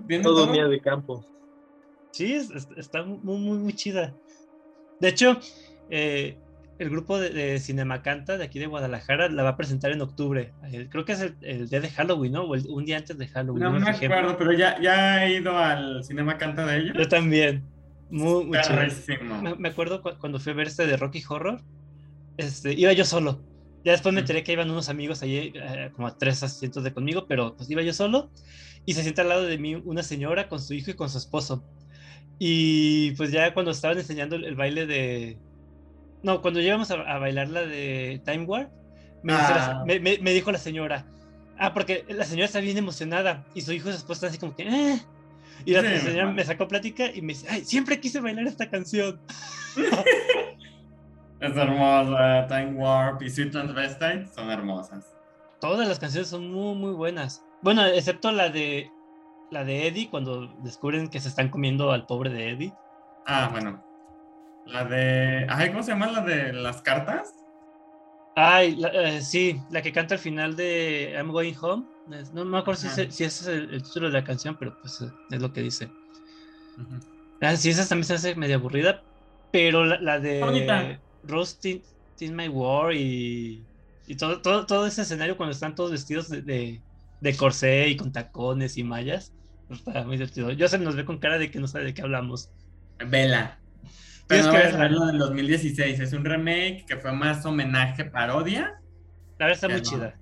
tiene Todo todo. mía de campo. Sí, es- es- está muy, muy, muy chida. De hecho, eh, el grupo de, de Cinemacanta de aquí de Guadalajara la va a presentar en octubre. Creo que es el, el día de Halloween, ¿no? O el- un día antes de Halloween. No no me acuerdo, pero ya, ya he ido al cinema canta de ellos. Yo también. Muy, muy. Me, me acuerdo cu- cuando fui a ver este de Rocky Horror, este, iba yo solo. Ya después me enteré que iban unos amigos allí, eh, como a tres asientos de conmigo, pero pues iba yo solo. Y se sienta al lado de mí una señora con su hijo y con su esposo. Y pues ya cuando estaban enseñando el, el baile de... No, cuando llegamos a, a bailar la de Time War, me, dice la- Ah. me- me- dijo la señora, ah, porque la señora está bien emocionada y su hijo y su esposa así como que... "Eh". Y la Sí, señora me sacó plática y me dice, ay, siempre quise bailar esta canción. Es hermosa. Time Warp y Sweet Transvestite son hermosas. Todas las canciones son muy, muy buenas. Bueno, excepto la de la de Eddie, cuando descubren que se están comiendo al pobre de Eddie. Ah, bueno. La de. Ay, ¿cómo se llama la de las cartas? Ay, la- eh, sí, la que canta al final de I'm Going Home. No, no me acuerdo si, si ese es el, el título de la canción, pero pues eh, es lo que dice. Ah, sí, esa también se hace medio aburrida, pero la, la de Bonita. Rose Tin My War y, y todo, todo, todo ese escenario cuando están todos vestidos de, de, de corsé y con tacones y mallas, está muy divertido. Yo se nos ve con cara de que no sabe de qué hablamos. Vela. Pero no que vayas a verla. ver lo del 2016. Es un remake que fue más homenaje, parodia. La verdad está muy no. chida.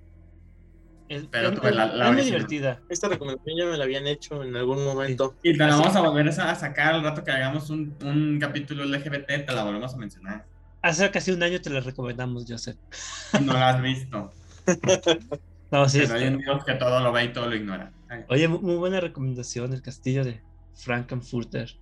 Es, Pero es- tú ves la- la es muy divertida. Esta recomendación ya me la habían hecho en algún momento. Y te la vamos a volver a sacar al rato que hagamos un, un capítulo LGBT. Te la volvemos a mencionar. Hace casi un año te la recomendamos, Joseph. No la has visto. No, sí, Pero hay un Dios que todo lo ve y todo lo ignora. Oye, mu- muy buena recomendación, el castillo de Frankenfurter.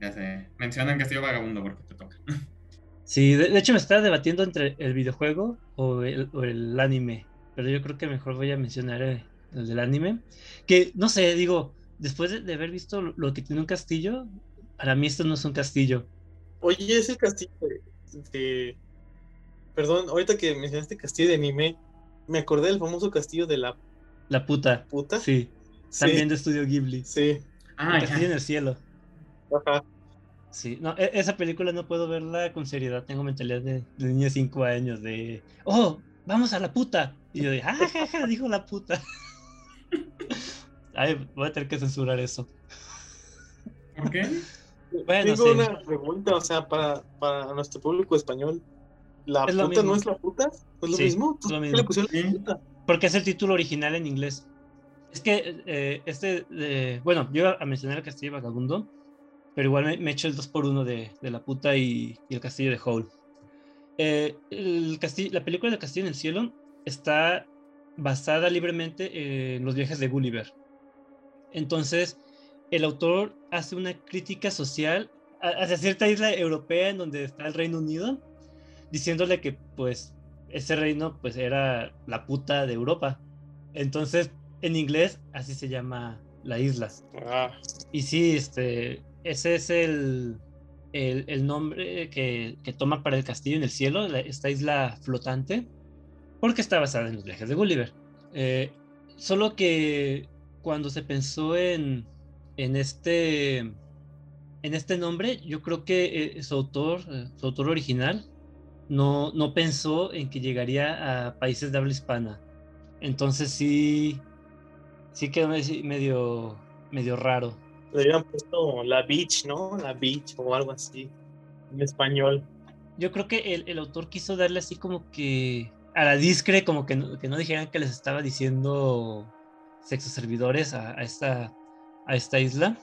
ya sé. Mencionan Castillo Vagabundo porque te toca. Sí, de, de hecho me estaba debatiendo entre el videojuego o el, o el anime, pero yo creo que mejor voy a mencionar el, el del anime. Que no sé, digo, después de, de haber visto lo, lo que tiene un castillo, para mí esto no es un castillo. Oye, ese castillo de, de- Perdón, ahorita que mencionaste castillo de anime, me acordé del famoso castillo de la La puta. puta. Sí, Sí, también de Estudio Ghibli. sí. Ah, castillo en ya. el cielo. Ajá. Sí, no, e- esa película no puedo verla con seriedad. Tengo mentalidad de, de niño de 5 años, de, oh, vamos a la puta. Y yo de, ah, ja, ja, dijo la puta. Ay, voy a tener que censurar eso. ¿Por qué? Bueno, Tengo sí. una pregunta, o sea, para, para nuestro público español. ¿La Es puta no es la puta? ¿No es lo Sí, mismo? es lo ¿Por qué mismo. le pusieron la Sí. puta? Porque es el título original en inglés. Es que eh, este, bueno, yo iba a mencionar el Castillo Vagabundo, pero igual me, me echo el 2x1 de, de la puta y, el Castillo de Howl. Eh, la película del Castillo en el Cielo está basada libremente en los viajes de Gulliver. Entonces, el autor hace una crítica social hacia cierta isla europea en donde está el Reino Unido, diciéndole que pues ese reino pues era la puta de Europa. Entonces, en inglés así se llama la isla. Ah, Y sí, este, ese es el, el, el nombre que, que toma para el castillo en el cielo, la- esta isla flotante, porque está basada en los viajes de Gulliver. Eh, solo que cuando se pensó en, en este en este nombre, yo creo que eh, su autor, eh, su autor original, no, no pensó en que llegaría a países de habla hispana. Entonces sí, sí quedó me- medio, medio raro. le habían puesto la beach, ¿no? La beach o algo así. En español. Yo creo que el, el autor quiso darle así como que a la discre, como que no, que no dijeran que les estaba diciendo sexo servidores a, a esta, a esta isla.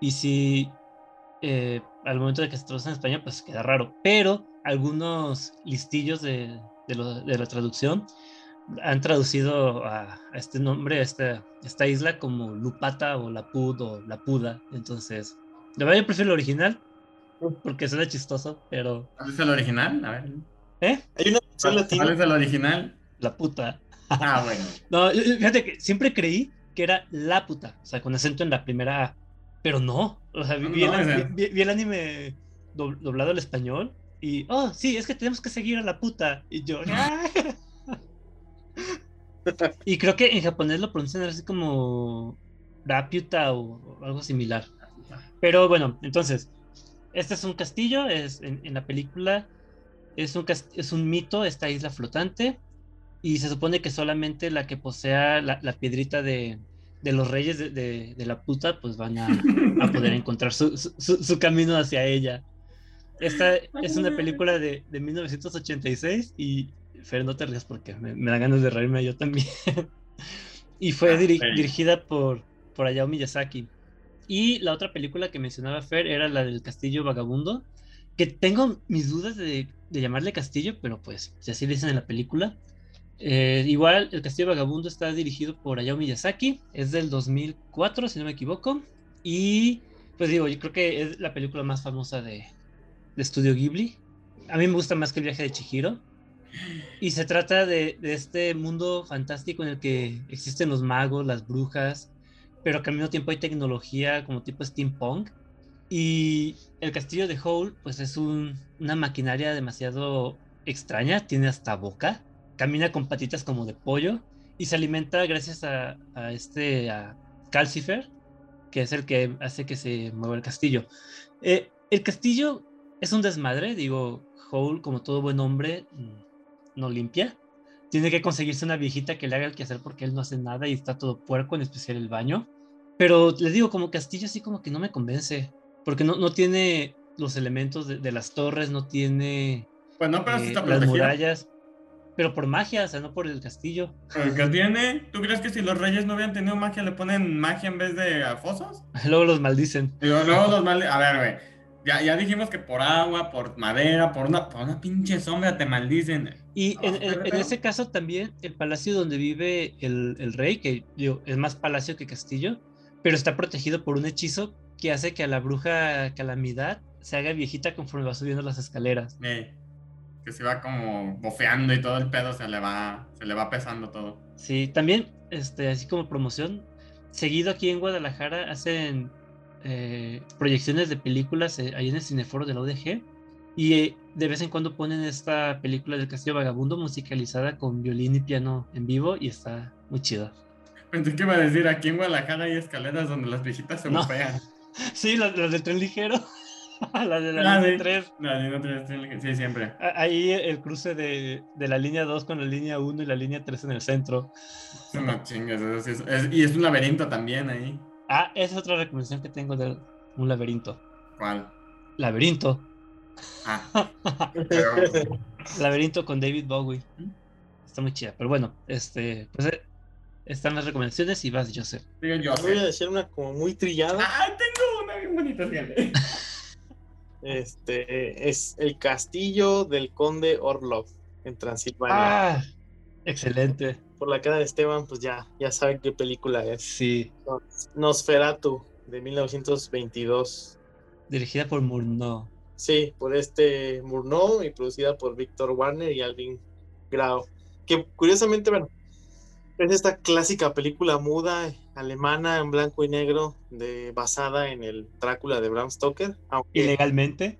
Y si eh, al momento de que se traduce en español, pues queda raro. Pero algunos listillos de, de lo- de la traducción han traducido a, a este nombre, a esta, esta isla, como Lupata o Lapud o Lapuda. Entonces, la verdad yo prefiero el original, porque suena chistoso, pero... ¿Cuál es el original? A ver. ¿Eh? Hay una versión ¿Cuál latina. es el original? La puta. Ah, bueno. No, fíjate que siempre creí que era la puta, o sea, con acento en la primera A, pero no. O sea, vi, vi No, el, o sea- vi- vi el anime dob- doblado al español y, oh, sí, es que tenemos que seguir a la puta. Y yo, "Ah". Y creo que en japonés lo pronuncian así como Raputa o, algo similar. Pero bueno, entonces, este es un castillo, es en, en la película es un, es un mito, esta isla flotante, y se supone que solamente la que posea la, la piedrita de, de los reyes de, de- de la puta, pues van a, a poder encontrar su- su camino hacia ella. Esta es una película de, de 1986 y Fer, no te rías porque me, me dan ganas de reírme yo también. y fue Ah, diri- dirigida por, por Hayao Miyazaki. Y la otra película que mencionaba Fer era la del Castillo Vagabundo, que tengo mis dudas de, de llamarle castillo, pero pues si así dicen en la película. Eh, igual, El Castillo Vagabundo está dirigido por Hayao Miyazaki, es del 2004, si no me equivoco. Y pues digo, yo creo que es la película más famosa de, de Estudio Ghibli. A mí me gusta más que El viaje de Chihiro. Y se trata de, de este mundo fantástico en el que existen los magos, las brujas, pero que al mismo tiempo hay tecnología como tipo steampunk. Y el castillo de Howl, pues es un, una maquinaria demasiado extraña, tiene hasta boca, camina con patitas como de pollo y se alimenta gracias a, a este a Calcifer, que es el que hace que se mueva el castillo. Eh, el castillo es un desmadre, digo, Howl, como todo buen hombre, mm, no limpia. Tiene que conseguirse una viejita que le haga el quehacer porque él no hace nada y está todo puerco, en especial el baño. Pero les digo, como castillo así como que no me convence, porque no, no tiene los elementos de, de las torres, no tiene Pues no, pero eh, está las murallas, pero por magia, o sea, no por el castillo. ¿Pero ¿Qué tiene? ¿Tú crees que si los reyes no hubieran tenido magia, le ponen magia en vez de a fosos? Luego los maldicen. Digo, luego los mal... A ver, güey. Ya, ya dijimos que por agua, por madera, por una, por una pinche sombra te maldicen. Y No, en, pero- en- en ese caso también el palacio donde vive el, el rey, que digo, es más palacio que castillo, pero está protegido por un hechizo que hace que a la bruja calamidad se haga viejita conforme va subiendo las escaleras. Eh, que se va como bofeando y todo el pedo se le va, se le va pesando todo. Sí, también, este, así como promoción, seguido aquí en Guadalajara hacen eh, proyecciones de películas eh, ahí en el cineforo de la UDG y eh, de vez en cuando ponen esta película del Castillo Vagabundo musicalizada con violín y piano en vivo y está muy chida. Pensé que iba a decir, aquí en Guadalajara hay escaleras donde las viejitas se No. bofean. Sí, las la del tren ligero, la de la Ah, línea sí. 3. No, no, no, no, sí, siempre. Ahí el cruce de, de la línea 2 con la línea 1 y la línea 3 en el centro. Unas chingas. eso sí es- es- y es un laberinto también ahí. Ah, esa es otra recomendación que tengo de un laberinto. ¿Cuál? Laberinto. Ah, pero, Laberinto con David Bowie. Está muy chida. Pero bueno, este, pues eh, están las recomendaciones y vas, Joseph. digo yo. Voy a sé. decir una como muy trillada. Ah, tengo una bien bonita, fíjate. Este es el castillo del conde Orlov en Transilvania. Ah, excelente. Por la cara de Esteban, pues ya, ya saben qué película es. Sí, Nosferatu de 1922. dirigida por Murnau. Sí, por este Murnau y producida por Víctor Warner y Alvin Grau. Que curiosamente, bueno, es esta clásica película muda alemana en blanco y negro de, basada en el Drácula de Bram Stoker. Aunque Ilegalmente.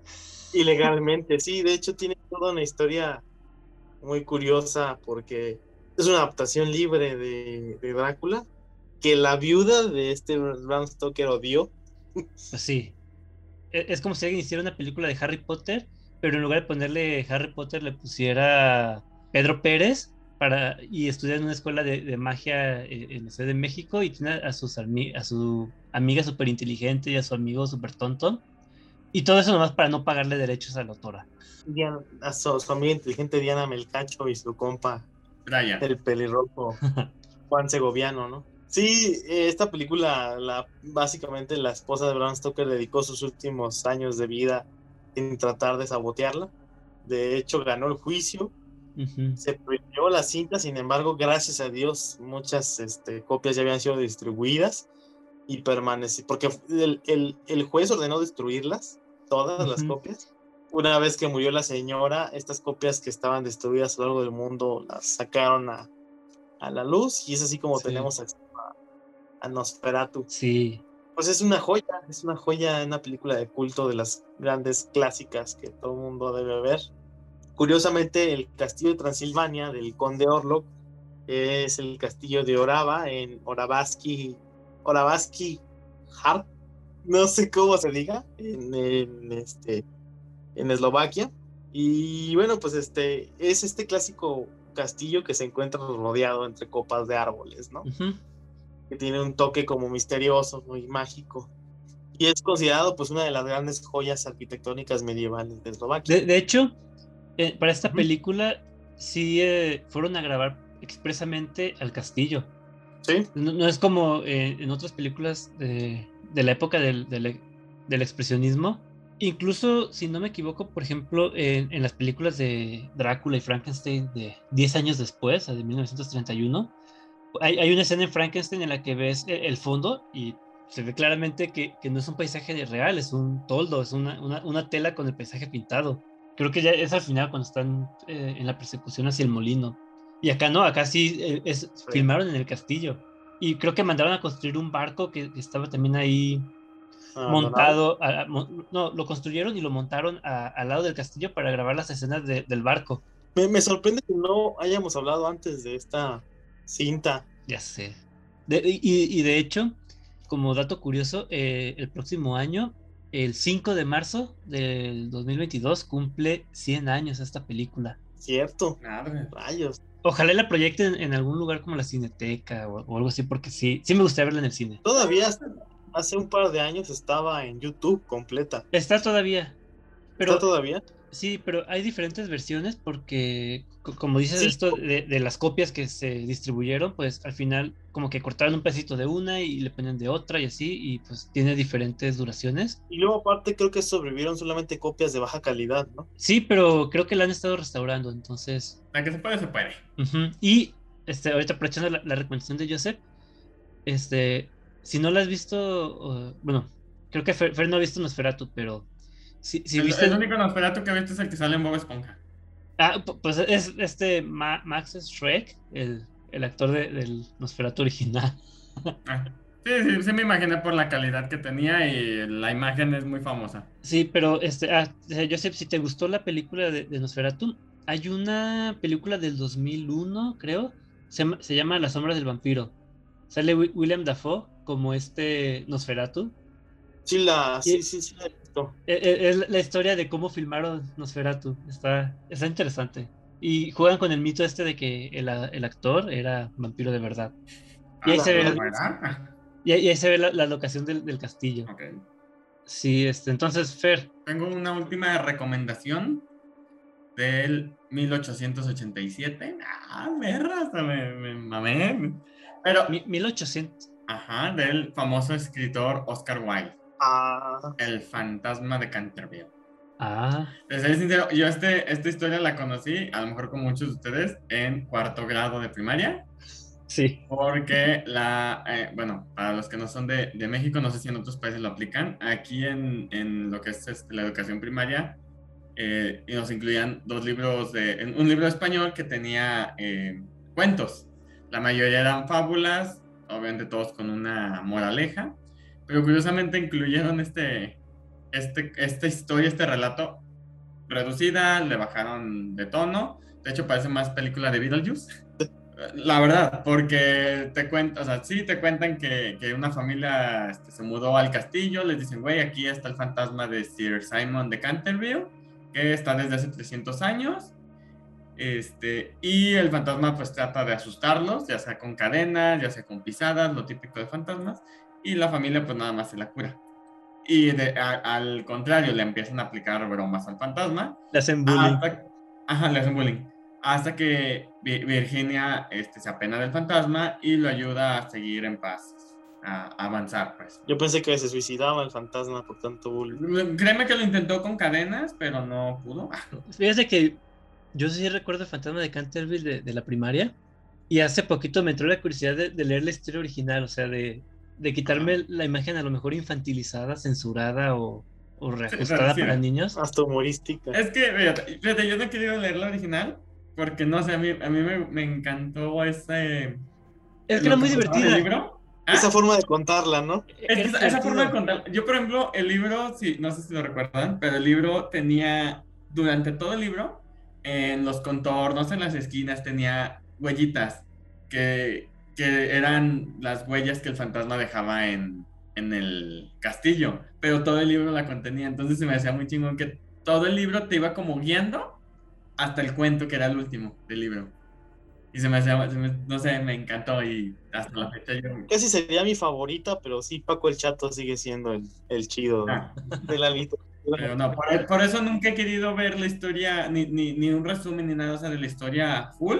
ilegalmente, sí, de hecho tiene toda una historia muy curiosa porque es una adaptación libre de, de Drácula que la viuda de este Bram Stoker odió. Pues sí. E- Es como si alguien hiciera una película de Harry Potter, pero en lugar de ponerle Harry Potter le pusiera Pedro Pérez para, y estudiar en una escuela de, de magia en la Ciudad de México y tiene a, sus, a su amiga súper inteligente y a su amigo súper tonto. Y todo eso nomás para no pagarle derechos a la autora. Diana- a su, su amiga inteligente Diana Melcacho y su compa Brian. el pelirrojo Juan Segoviano, ¿no? Sí, eh, esta película, la, básicamente la esposa de Bram Stoker dedicó sus últimos años de vida en tratar de sabotearla. De hecho, ganó el juicio, se prohibió la cinta, sin embargo, gracias a Dios, muchas este, copias ya habían sido distribuidas y permaneció, porque el, el- el juez ordenó destruirlas, todas las copias. Una vez que murió la señora, estas copias que estaban destruidas a lo largo del mundo las sacaron a, a la luz y es así como Sí. tenemos acceso a, a Nosferatu. Sí. Pues es una joya, es una joya, una película de culto de las grandes clásicas que todo el mundo debe ver. Curiosamente, el castillo de Transilvania del conde Orlok es el castillo de Orava en Oravaski, Oravaski Har, no sé cómo se diga, en, en, este, en Eslovaquia. Y bueno, pues este es este clásico castillo que se encuentra rodeado entre copas de árboles, ¿no? Que tiene un toque como misterioso y mágico. Y es considerado pues una de las grandes joyas arquitectónicas medievales de Eslovaquia. De, de hecho, eh, para esta película sí eh, fueron a grabar expresamente al castillo. Sí, No, no es como eh, en otras películas de, de la época del, del- del expresionismo. Incluso, si no me equivoco, por ejemplo, en, en las películas de Drácula y Frankenstein de 10 años después, de 1931, hay, hay una escena en Frankenstein en la que ves el, el fondo y se ve claramente que, que no es un paisaje real, es un toldo, es una, una- una tela con el paisaje pintado. Creo que ya es al final cuando están eh, en la persecución hacia el molino. Y acá no, acá sí eh, es, filmaron en el castillo. y creo que mandaron a construir un barco que, que estaba también ahí Ah, montado, a- a- mo- no, lo construyeron y lo montaron a- al lado del castillo para grabar las escenas de- del barco. Me, me sorprende que no hayamos hablado antes de esta cinta. Ya sé. De- y, y de hecho, como dato curioso, eh, el próximo año, el 5 de marzo del 2022, cumple 100 años esta película. Cierto, rayos. Ojalá la proyecten en algún lugar como la Cineteca o, o algo así, porque sí, sí me gustaría verla en el cine. Todavía hace un par de años estaba en YouTube completa. Está todavía. Pero ¿Está todavía? sí, pero hay diferentes versiones porque, co- como dices, Sí. esto de, de las copias que se distribuyeron, pues al final como que cortaron un pedacito de una y le ponen de otra y así, y pues tiene diferentes duraciones. Y luego aparte creo que sobrevivieron solamente copias de baja calidad, ¿no? Sí, pero creo que la han estado restaurando, entonces. La que se puede, se puede. ujú. Y este, ahorita aprovechando la, la recomendación de Joseph, este, si no la has visto, uh, bueno, creo que Fer, Fer no ha visto Nosferatu, pero si, si el, viste. el único Nosferatu que he visto es el que sale en Bob Esponja. Ah, pu- pues es este Ma- Max Shrek, el, el actor de- del Nosferatu original. Ah, Sí, sí, sí me imaginé por la calidad que tenía y la imagen es muy famosa. Sí, pero este, ah, eh, Joseph, si te gustó la película de, de Nosferatu, hay una película del 2001, creo, se se llama La sombra del vampiro. Sale Wi- William Dafoe como este Nosferatu. Sí, la, sí, sí, sí, la he visto. E- e- Es la historia de cómo filmaron Nosferatu. Está, está interesante. Y juegan con el mito este de que el, a- el actor era vampiro de verdad. Y ahí Ah, se ve-. Ah, Y ahí, y ahí se ve la, la locación del, del castillo. Sí, este, entonces, Fer, Tengo una última recomendación del 1887. Ah, verga, hasta me, me mamé. Pero, mi- 1800. Ajá, del famoso escritor Oscar Wilde, Ah, El fantasma de Canterville. Ah, Te seré sincero, yo este, esta historia la conocí, a lo mejor con muchos de ustedes, en cuarto grado de primaria. sí. Porque la, eh, bueno, para los que no son de, de México, no sé si en otros países lo aplican, aquí en, en lo que es este, la educación primaria, eh, y nos incluían dos libros, de, un libro español que tenía eh, cuentos. La mayoría eran fábulas, obviamente todos con una moraleja, pero curiosamente incluyeron este, este, esta historia, este relato reducida, le bajaron de tono, de hecho parece más película de Beetlejuice. La verdad, porque te cuentan, o sea, sí te cuentan que, que una familia este, se mudó al castillo, les dicen, güey, aquí está el fantasma de Sir Simon de Canterville, que está desde hace 300 años, este, y el fantasma pues trata de asustarlos, ya sea con cadenas, ya sea con pisadas, lo típico de fantasmas, y la familia pues nada más se la cura. Y de- a- al contrario, le empiezan a aplicar bromas al fantasma, Le hacen bullying. hasta, ajá, le hacen bullying. Hasta que Vi- Virginia este, se apena del fantasma y lo ayuda a seguir en paz, a, a avanzar, pues. yo pensé que se suicidaba el fantasma por tanto bullying. Créeme que lo intentó con cadenas, pero no pudo. Fíjate que yo sí recuerdo el fantasma de Canterville de, de la primaria. Y hace poquito me entró la curiosidad de, de leer la historia original, o sea, de, de quitarme la imagen a lo mejor infantilizada, censurada o, o reajustada sí. para niños. Hasta humorística. Es que, fíjate, fíjate, yo no he querido leer la original porque no sé, a mí, a mí me, me encantó ese. Es que era muy divertida. el libro. Ah, Esa forma de contarla, ¿no? Es esa, esa forma de divertido. contar. Yo, por ejemplo, el libro, sí, no sé si lo recuerdan, pero el libro tenía, durante todo el libro, en los contornos, en las esquinas, tenía huellitas que, que eran las huellas que el fantasma dejaba en, en el castillo, pero todo el libro la contenía. Entonces se me hacía muy chingón que todo el libro te iba como guiando hasta el cuento que era el último del libro. Y se me hacía, se me- no sé, me encantó y hasta la fecha yo... Casi sería mi favorita, pero sí, Paco el Chato sigue siendo el, el chido Ah. de la literatura. Pero no, por, por eso nunca he querido ver la historia, ni, ni, ni un resumen ni nada, o sea, de la historia full,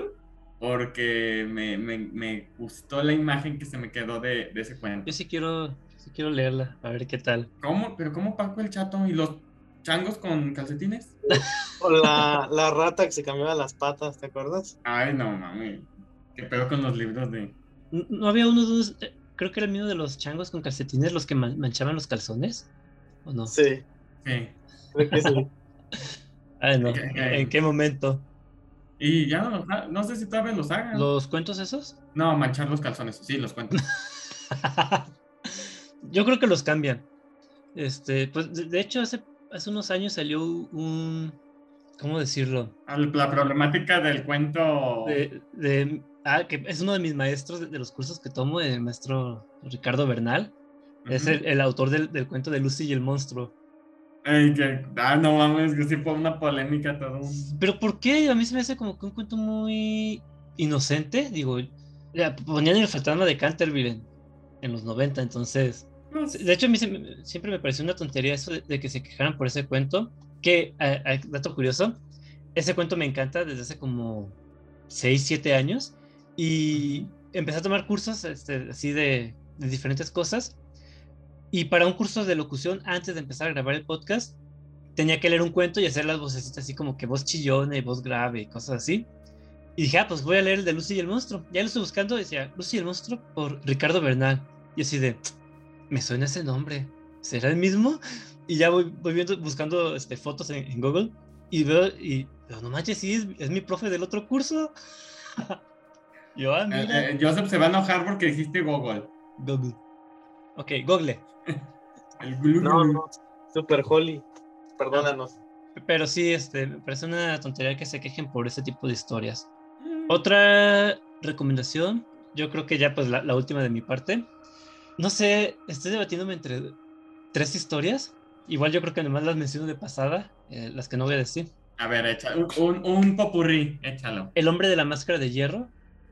porque me, me, me gustó la imagen que se me quedó de, de ese cuento. Yo sí quiero, sí quiero leerla, a ver qué tal. ¿Cómo? ¿Pero cómo Paco el Chato y los changos con calcetines? O la, la rata que se cambiaba las patas, ¿te acuerdas? Ay, no, mami. ¿Qué pedo con los libros de...? ¿No había uno de eh, creo que era el mío de los changos con calcetines, los que man- manchaban los calzones? ¿O no? Sí, Sí. creo que sí. Ay, no. ¿En qué momento? Y ya no los ha- no sé si todavía los hagan. ¿Los cuentos esos? No, manchar los calzones, sí, los cuentos. Yo creo que los cambian. Este, pues de, de hecho, hace, hace unos años salió un. ¿Cómo decirlo? La problemática del cuento. De, de- ah, que es uno de mis maestros de, de los cursos que tomo, el maestro Ricardo Bernal. Es el, el autor del, del cuento de Lucy y el monstruo. Ey, que, ah, no mames, que sí fue una polémica todo. Pero ¿por qué? A mí se me hace como que un cuento muy inocente. Digo, ponían el fantasma de Canterville en, en los 90, entonces. De hecho, a mí se siempre me pareció una tontería eso de, de que se quejaran por ese cuento. Que, a- a- dato curioso, ese cuento me encanta desde hace como 6, 7 años. Y empecé a tomar cursos este, así de, de diferentes cosas. Y para un curso de locución, antes de empezar a grabar el podcast, tenía que leer un cuento y hacer las vocecitas así como que voz chillona y voz grave y cosas así. Y dije, ah, pues voy a leer el de Lucy y el monstruo. Ya lo estoy buscando, decía Lucy y el monstruo por Ricardo Bernal. Y así de, me suena ese nombre. ¿Será el mismo? Y ya voy, voy viendo, buscando este, fotos en, en Google y veo, y, pero no manches, sí, es, es mi profe del otro curso. Yo, ah, mira. eh, eh, Joseph se va a enojar porque dijiste Google. Google. Ok, Google. El glu No, glu. no. Super Holly. Perdónanos. Pero sí, este, me parece una tontería que se quejen por ese tipo de historias. Otra recomendación, yo creo que ya pues la, la última de mi parte. No sé, estoy debatiéndome entre tres historias. Igual yo creo que nomás las menciono de pasada, eh, las que no voy a decir. A ver, echa, un, un, un popurrí, échalo. El hombre de la máscara de hierro,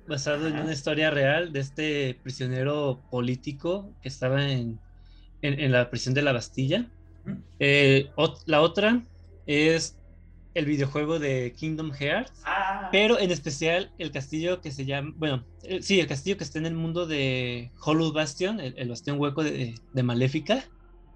basado en una historia real de este prisionero político que estaba en, en, en la prisión de la Bastilla. Eh, ot- la otra es el videojuego de Kingdom Hearts. Ah, Pero en especial el castillo que se llama, bueno, eh, sí, el castillo que está en el mundo de Hollow Bastion, el, el bastión hueco de, de Maléfica,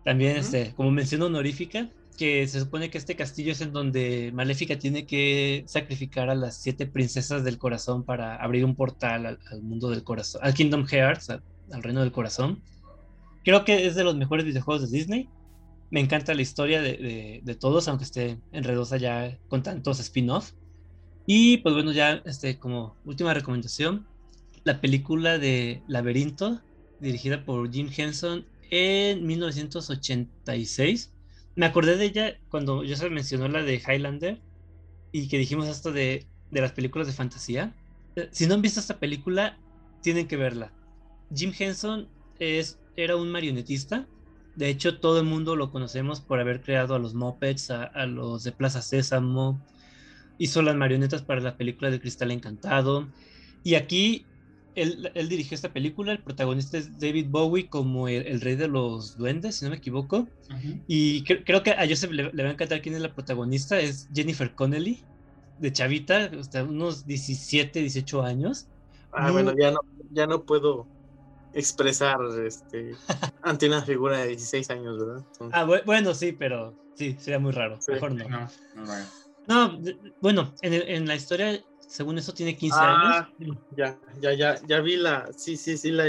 también Ujú. este, como mención honorífica, que se supone que este castillo es en donde Maléfica tiene que sacrificar a las siete princesas del corazón para abrir un portal al, mundo del corazón, al Kingdom Hearts, al, al reino del corazón. Creo que es de los mejores videojuegos de Disney. Me encanta la historia de todos, aunque esté enredosa ya con tantos spin-off. Y pues bueno, ya este, como última recomendación, la película de Laberinto, dirigida por Jim Henson en 1986. Me acordé de ella cuando ya se mencionó la de Highlander y que dijimos esto de, de las películas de fantasía. Si no han visto esta película, tienen que verla. Jim Henson es, era un marionetista. De hecho, todo el mundo lo conocemos por haber creado a los Muppets, a, a los de Plaza Sésamo, hizo las marionetas para la película de Cristal Encantado. Y aquí él, él dirigió esta película. El protagonista es David Bowie como el, el rey de los duendes, si no me equivoco. Y cre- creo que a Joseph le, le va a encantar quién es la protagonista. Es Jennifer Connelly, de Chavita, hasta unos 17, 18 años. Ah, Muy- bueno, ya no, ya no puedo expresar este ante una figura de 16 años, ¿verdad? Entonces, Ah, bu- bueno, sí, pero sí, sería muy raro. Sí. Mejor no. No, bueno, en, el- en la historia, según eso, tiene 15 Ah, años. ya, ya, ya, ya vi la, sí, sí, sí, la,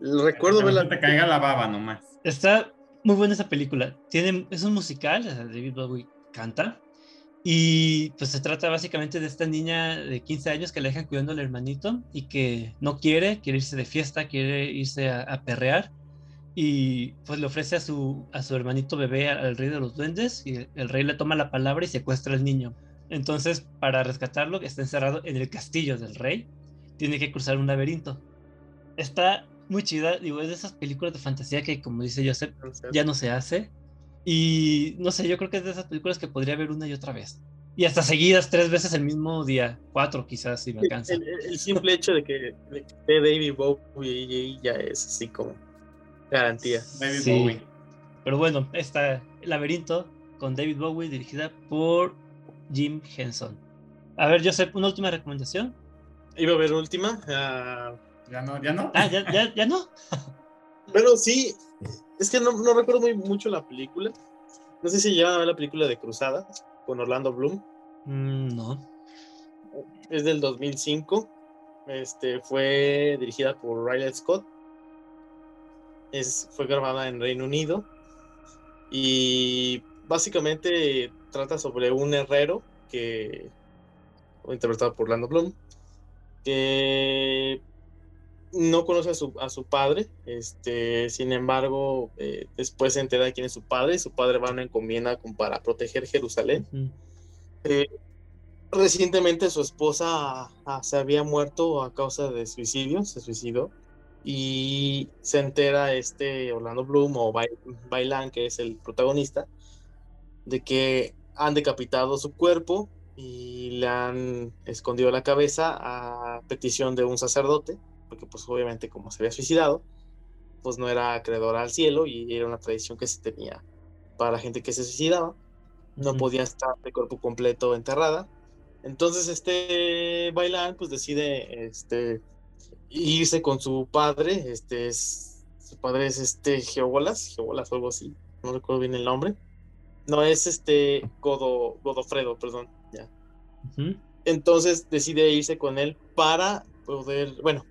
recuerdo no verla. se te caiga la baba nomás. Está muy buena esa película. Tiene, es un musical, David Bowie canta. Y pues se trata básicamente de esta niña de 15 años que la dejan cuidando al hermanito y que no quiere, quiere irse de fiesta, quiere irse a, a perrear. Y pues le ofrece a su, a su hermanito bebé al, al rey de los duendes y el, el rey le toma la palabra y secuestra al niño. Entonces, para rescatarlo, que está encerrado en el castillo del rey, tiene que cruzar un laberinto. Está muy chida, digo, es de esas películas de fantasía que, como dice Joseph, ya no se hace. Y no sé, yo creo que es de esas películas que podría ver una y otra vez. Y hasta seguidas, tres veces el mismo día, cuatro quizás, si me alcanza. El, el- el simple hecho de que, de que esté David Bowie ya es así como garantía. David Sí. Bowie. Pero bueno, está El laberinto con David Bowie, dirigida por Jim Henson. A ver, Joseph, una última recomendación. Iba a ver última. ah, ¿Ya no? ¿Ya no? Ah, ya, ya, ya no. pero sí, es que no, no recuerdo muy mucho la película. No sé si llevan a ver la película de Cruzada con Orlando Bloom. Mm, no. Es del 2005. Este, fue dirigida por Riley Scott. Es, fue grabada en Reino Unido. Y básicamente trata sobre un herrero que interpretado por Orlando Bloom, que no conoce a su, a su padre, este, sin embargo, eh, después se entera de quién es su padre, y su padre va a una encomienda con- para proteger Jerusalén. Eh, recientemente su esposa ah, se había muerto a causa de suicidio, se suicidó, y se entera este Orlando Bloom o Bai- Bailan, que es el protagonista, de que han decapitado su cuerpo y le han escondido la cabeza a petición de un sacerdote, porque pues obviamente como se había suicidado, pues no era acreedor al cielo y era una tradición que se tenía para la gente que se suicidaba, no podía estar de cuerpo completo enterrada. Entonces este Bailan pues decide este irse con su padre, este es su padre es este Geobolas, Geobolas o algo así, no recuerdo bien el nombre. No es este Godo, Godofredo, perdón, ya. Entonces decide irse con él para poder, bueno,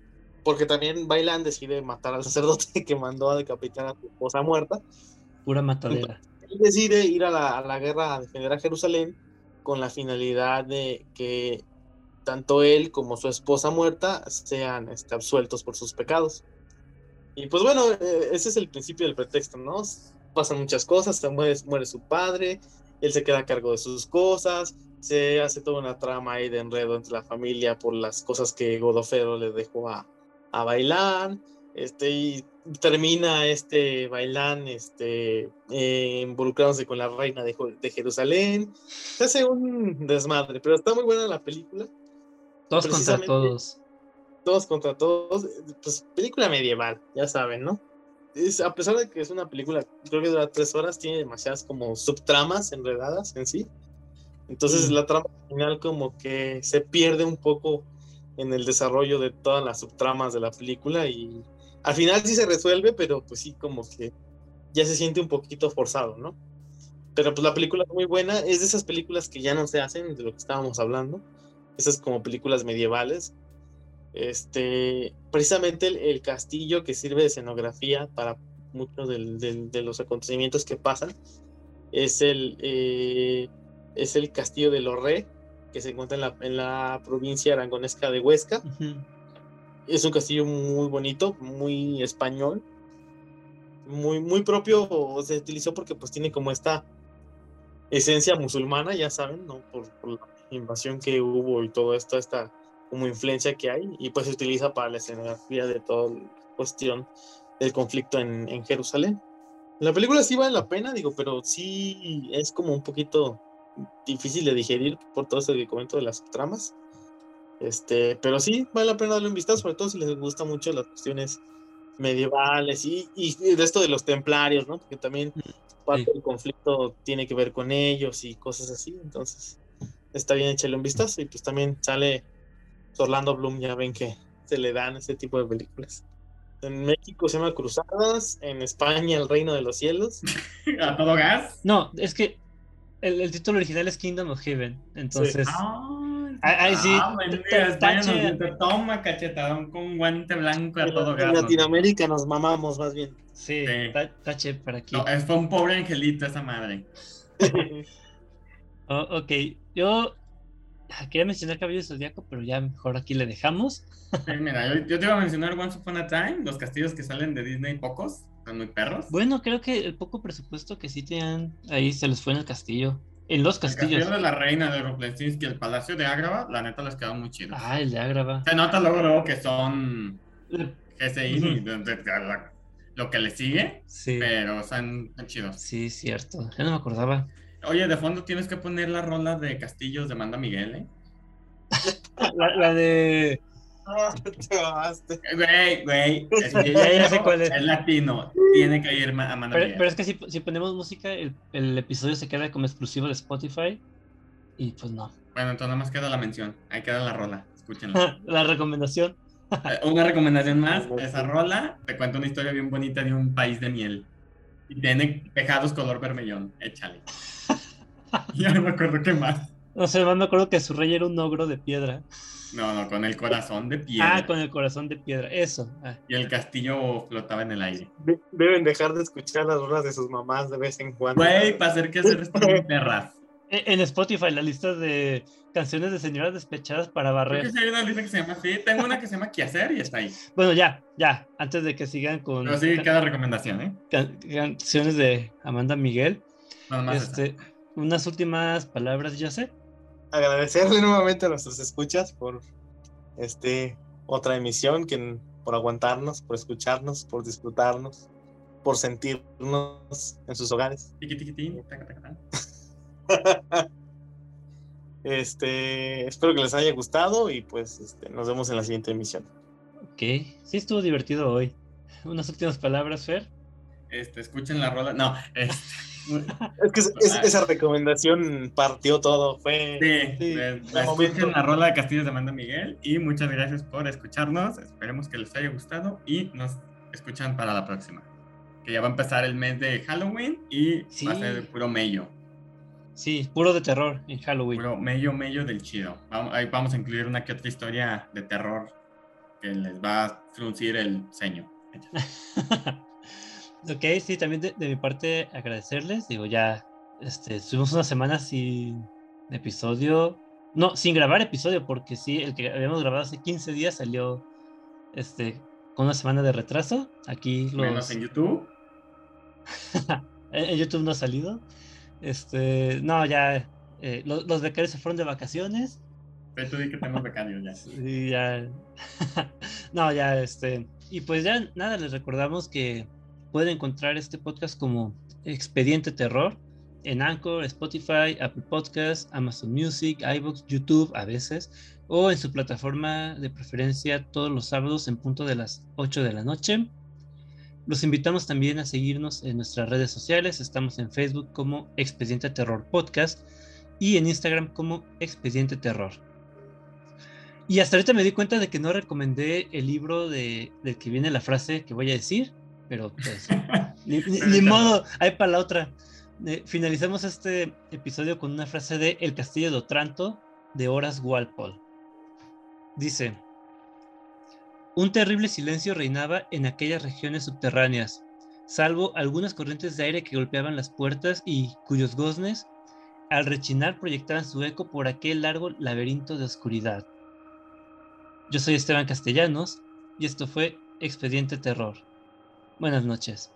porque también Bailan decide matar al sacerdote que mandó a decapitar a su esposa muerta. Pura matadera. Él decide ir a la, a la guerra a defender a Jerusalén con la finalidad de que tanto él como su esposa muerta sean este, absueltos por sus pecados. Y pues bueno, eh, ese es el principio del pretexto, ¿no? Pasan muchas cosas, se muere, muere su padre, él se queda a cargo de sus cosas, se hace toda una trama ahí de enredo entre la familia por las cosas que Godofredo le dejó a, a bailar, este, y termina este Bailán este, eh, involucrándose con la reina de, de Jerusalén. Se hace un desmadre, pero está muy buena la película. Todos contra todos. Todos contra todos. Pues película medieval, ya saben, ¿no? Es, a pesar de que es una película, creo que dura tres horas, tiene demasiadas como subtramas enredadas en sí. Entonces Mm. la trama final como que se pierde un poco en el desarrollo de todas las subtramas de la película y al final sí se resuelve, pero pues sí como que ya se siente un poquito forzado, ¿no? Pero pues la película es muy buena, es de esas películas que ya no se hacen, de lo que estábamos hablando, esas como películas medievales. Este, precisamente el, el castillo que sirve de escenografía para muchos del- del- de los acontecimientos que pasan es el, eh, es el castillo de Lorré, que se encuentra en la, en la provincia arangonesca de Huesca. Es un castillo muy bonito, muy español, muy, muy propio, se utilizó porque pues tiene como esta esencia musulmana, ya saben, ¿no? Por, por la invasión que hubo y todo esto, esta como influencia que hay, y pues se utiliza para la escenografía de toda la cuestión del conflicto en, en Jerusalén. La película sí vale la pena, digo, pero sí es como un poquito difícil de digerir por todo eso que comento de las tramas. Este, pero sí, vale la pena darle un vistazo, sobre todo si les gusta mucho las cuestiones medievales y, y de esto de los templarios, ¿no? Porque también parte Sí. del conflicto tiene que ver con ellos y cosas así, entonces está bien echarle un vistazo y pues también sale Orlando Bloom, ya ven que se le dan este tipo de películas. En México se llama Cruzadas, en España El Reino de los Cielos. A todo gas. No, es que el, el título original es Kingdom of Heaven. Entonces, Ay, Ahí- ahí sí, Ah, España nos toma cachetadón con guante blanco a todo En gas. nos Latinoamérica nos mamamos más bien. sí, Sí. ta- tache para aquí. No, es fue un pobre angelito esa madre. Oh, ok, yo ah, quería mencionar Cabello Zodíaco, pero ya mejor aquí le dejamos. Sí, mira, yo, yo te iba a mencionar Once Upon a Time, los castillos que salen de Disney pocos, son muy perros. Bueno, creo que el poco presupuesto que sí tenían ahí se les fue en el castillo. En los el castillos. castillo de la reina de Ruplensinski, el palacio de Ágrava, la neta les quedó muy chido. Ah, el de Ágrava. Se nota luego, luego que son de- de- la- lo que le sigue, Sí, pero son, son chidos. sí, cierto. Ya no me acordaba. Oye, de fondo tienes que poner la rola de Castillos de Manda Miguel, ¿eh? La, la de. Ah, te mamaste. Güey, güey, es, Ya- ya- ya sé cuál es. es latino, tiene que ir a Manda Pero, Miguel. pero es que si, si ponemos música, el, el episodio se queda como exclusivo de Spotify. Y pues no. Bueno, entonces nada más queda la mención, ahí queda la rola, escúchenla. La recomendación. Eh, Una recomendación más, esa rola te cuenta una historia bien bonita de un país de miel. Y tiene tejados color vermellón, échale. ya no me acuerdo qué más. No sé, más me acuerdo que su rey era un ogro de piedra. No, no, con el corazón de piedra. Ah, con el corazón de piedra. Eso. ah. Y el castillo flotaba en el aire. De- Deben dejar de escuchar las rolas de sus mamás de vez en cuando. Güey, para hacer que hacer perras. En Spotify, la lista de canciones de señoras despechadas para Creo barrer. que sí hay una lista que se llama así. Tengo una que se llama Quehacer y está ahí. Bueno, ya, ya, antes de que sigan con Pero sí, ca- cada recomendación, ¿eh? can- canciones de Amanda Miguel, Nada más. esa. Unas últimas palabras, ya sé. Agradecerle nuevamente a nuestros escuchas por este otra emisión, que, por aguantarnos, por escucharnos, por disfrutarnos, por sentirnos en sus hogares. Este, espero que les haya gustado y pues este, nos vemos en la siguiente emisión. Ok, sí estuvo divertido hoy. Unas últimas palabras, Fer. Este, escuchen la rola. No, este. Es que es- es- esa recomendación partió todo, fue Sí, Sí, eh, de escuchen la rola de Castillos de Amanda Miguel y muchas gracias por escucharnos. Esperemos que les haya gustado y nos escuchan para la próxima. Que ya va a empezar el mes de Halloween y Sí. va a ser puro mello. Sí, puro de terror en Halloween. Puro mello, mello del chido. Vamos, ahí vamos a incluir una que otra historia de terror que les va a fruncir el ceño. ok, sí, también de, de mi parte agradecerles. Digo, ya este, estuvimos una semana sin episodio. No, sin grabar episodio, porque sí, el que habíamos grabado hace 15 días salió este, con una semana de retraso. Aquí Menos los, en YouTube. en en YouTube no ha salido. Este, no, ya eh, lo- los, becarios se fueron de vacaciones. Pero tú di que tenemos becarios ya. Y ya. no, ya, este. Y pues ya nada, les recordamos que pueden encontrar este podcast como Expediente Terror en Anchor, Spotify, Apple Podcasts, Amazon Music, iVoox, YouTube a veces, o en su plataforma de preferencia todos los sábados en punto de las 8 de la noche. Los invitamos también a seguirnos en nuestras redes sociales. Estamos en Facebook como Expediente Terror Podcast y en Instagram como Expediente Terror. Y hasta ahorita me di cuenta de que no recomendé el libro de, del que viene la frase que voy a decir, pero pues, ni, ni- ni modo, hay para la otra. Eh, finalizamos este episodio con una frase de El Castillo de Otranto de Horace Walpole. Dice, un terrible silencio reinaba en aquellas regiones subterráneas, salvo algunas corrientes de aire que golpeaban las puertas y cuyos goznes, al rechinar, proyectaban su eco por aquel largo laberinto de oscuridad. Yo soy Esteban Castellanos y esto fue Expediente Terror. Buenas noches.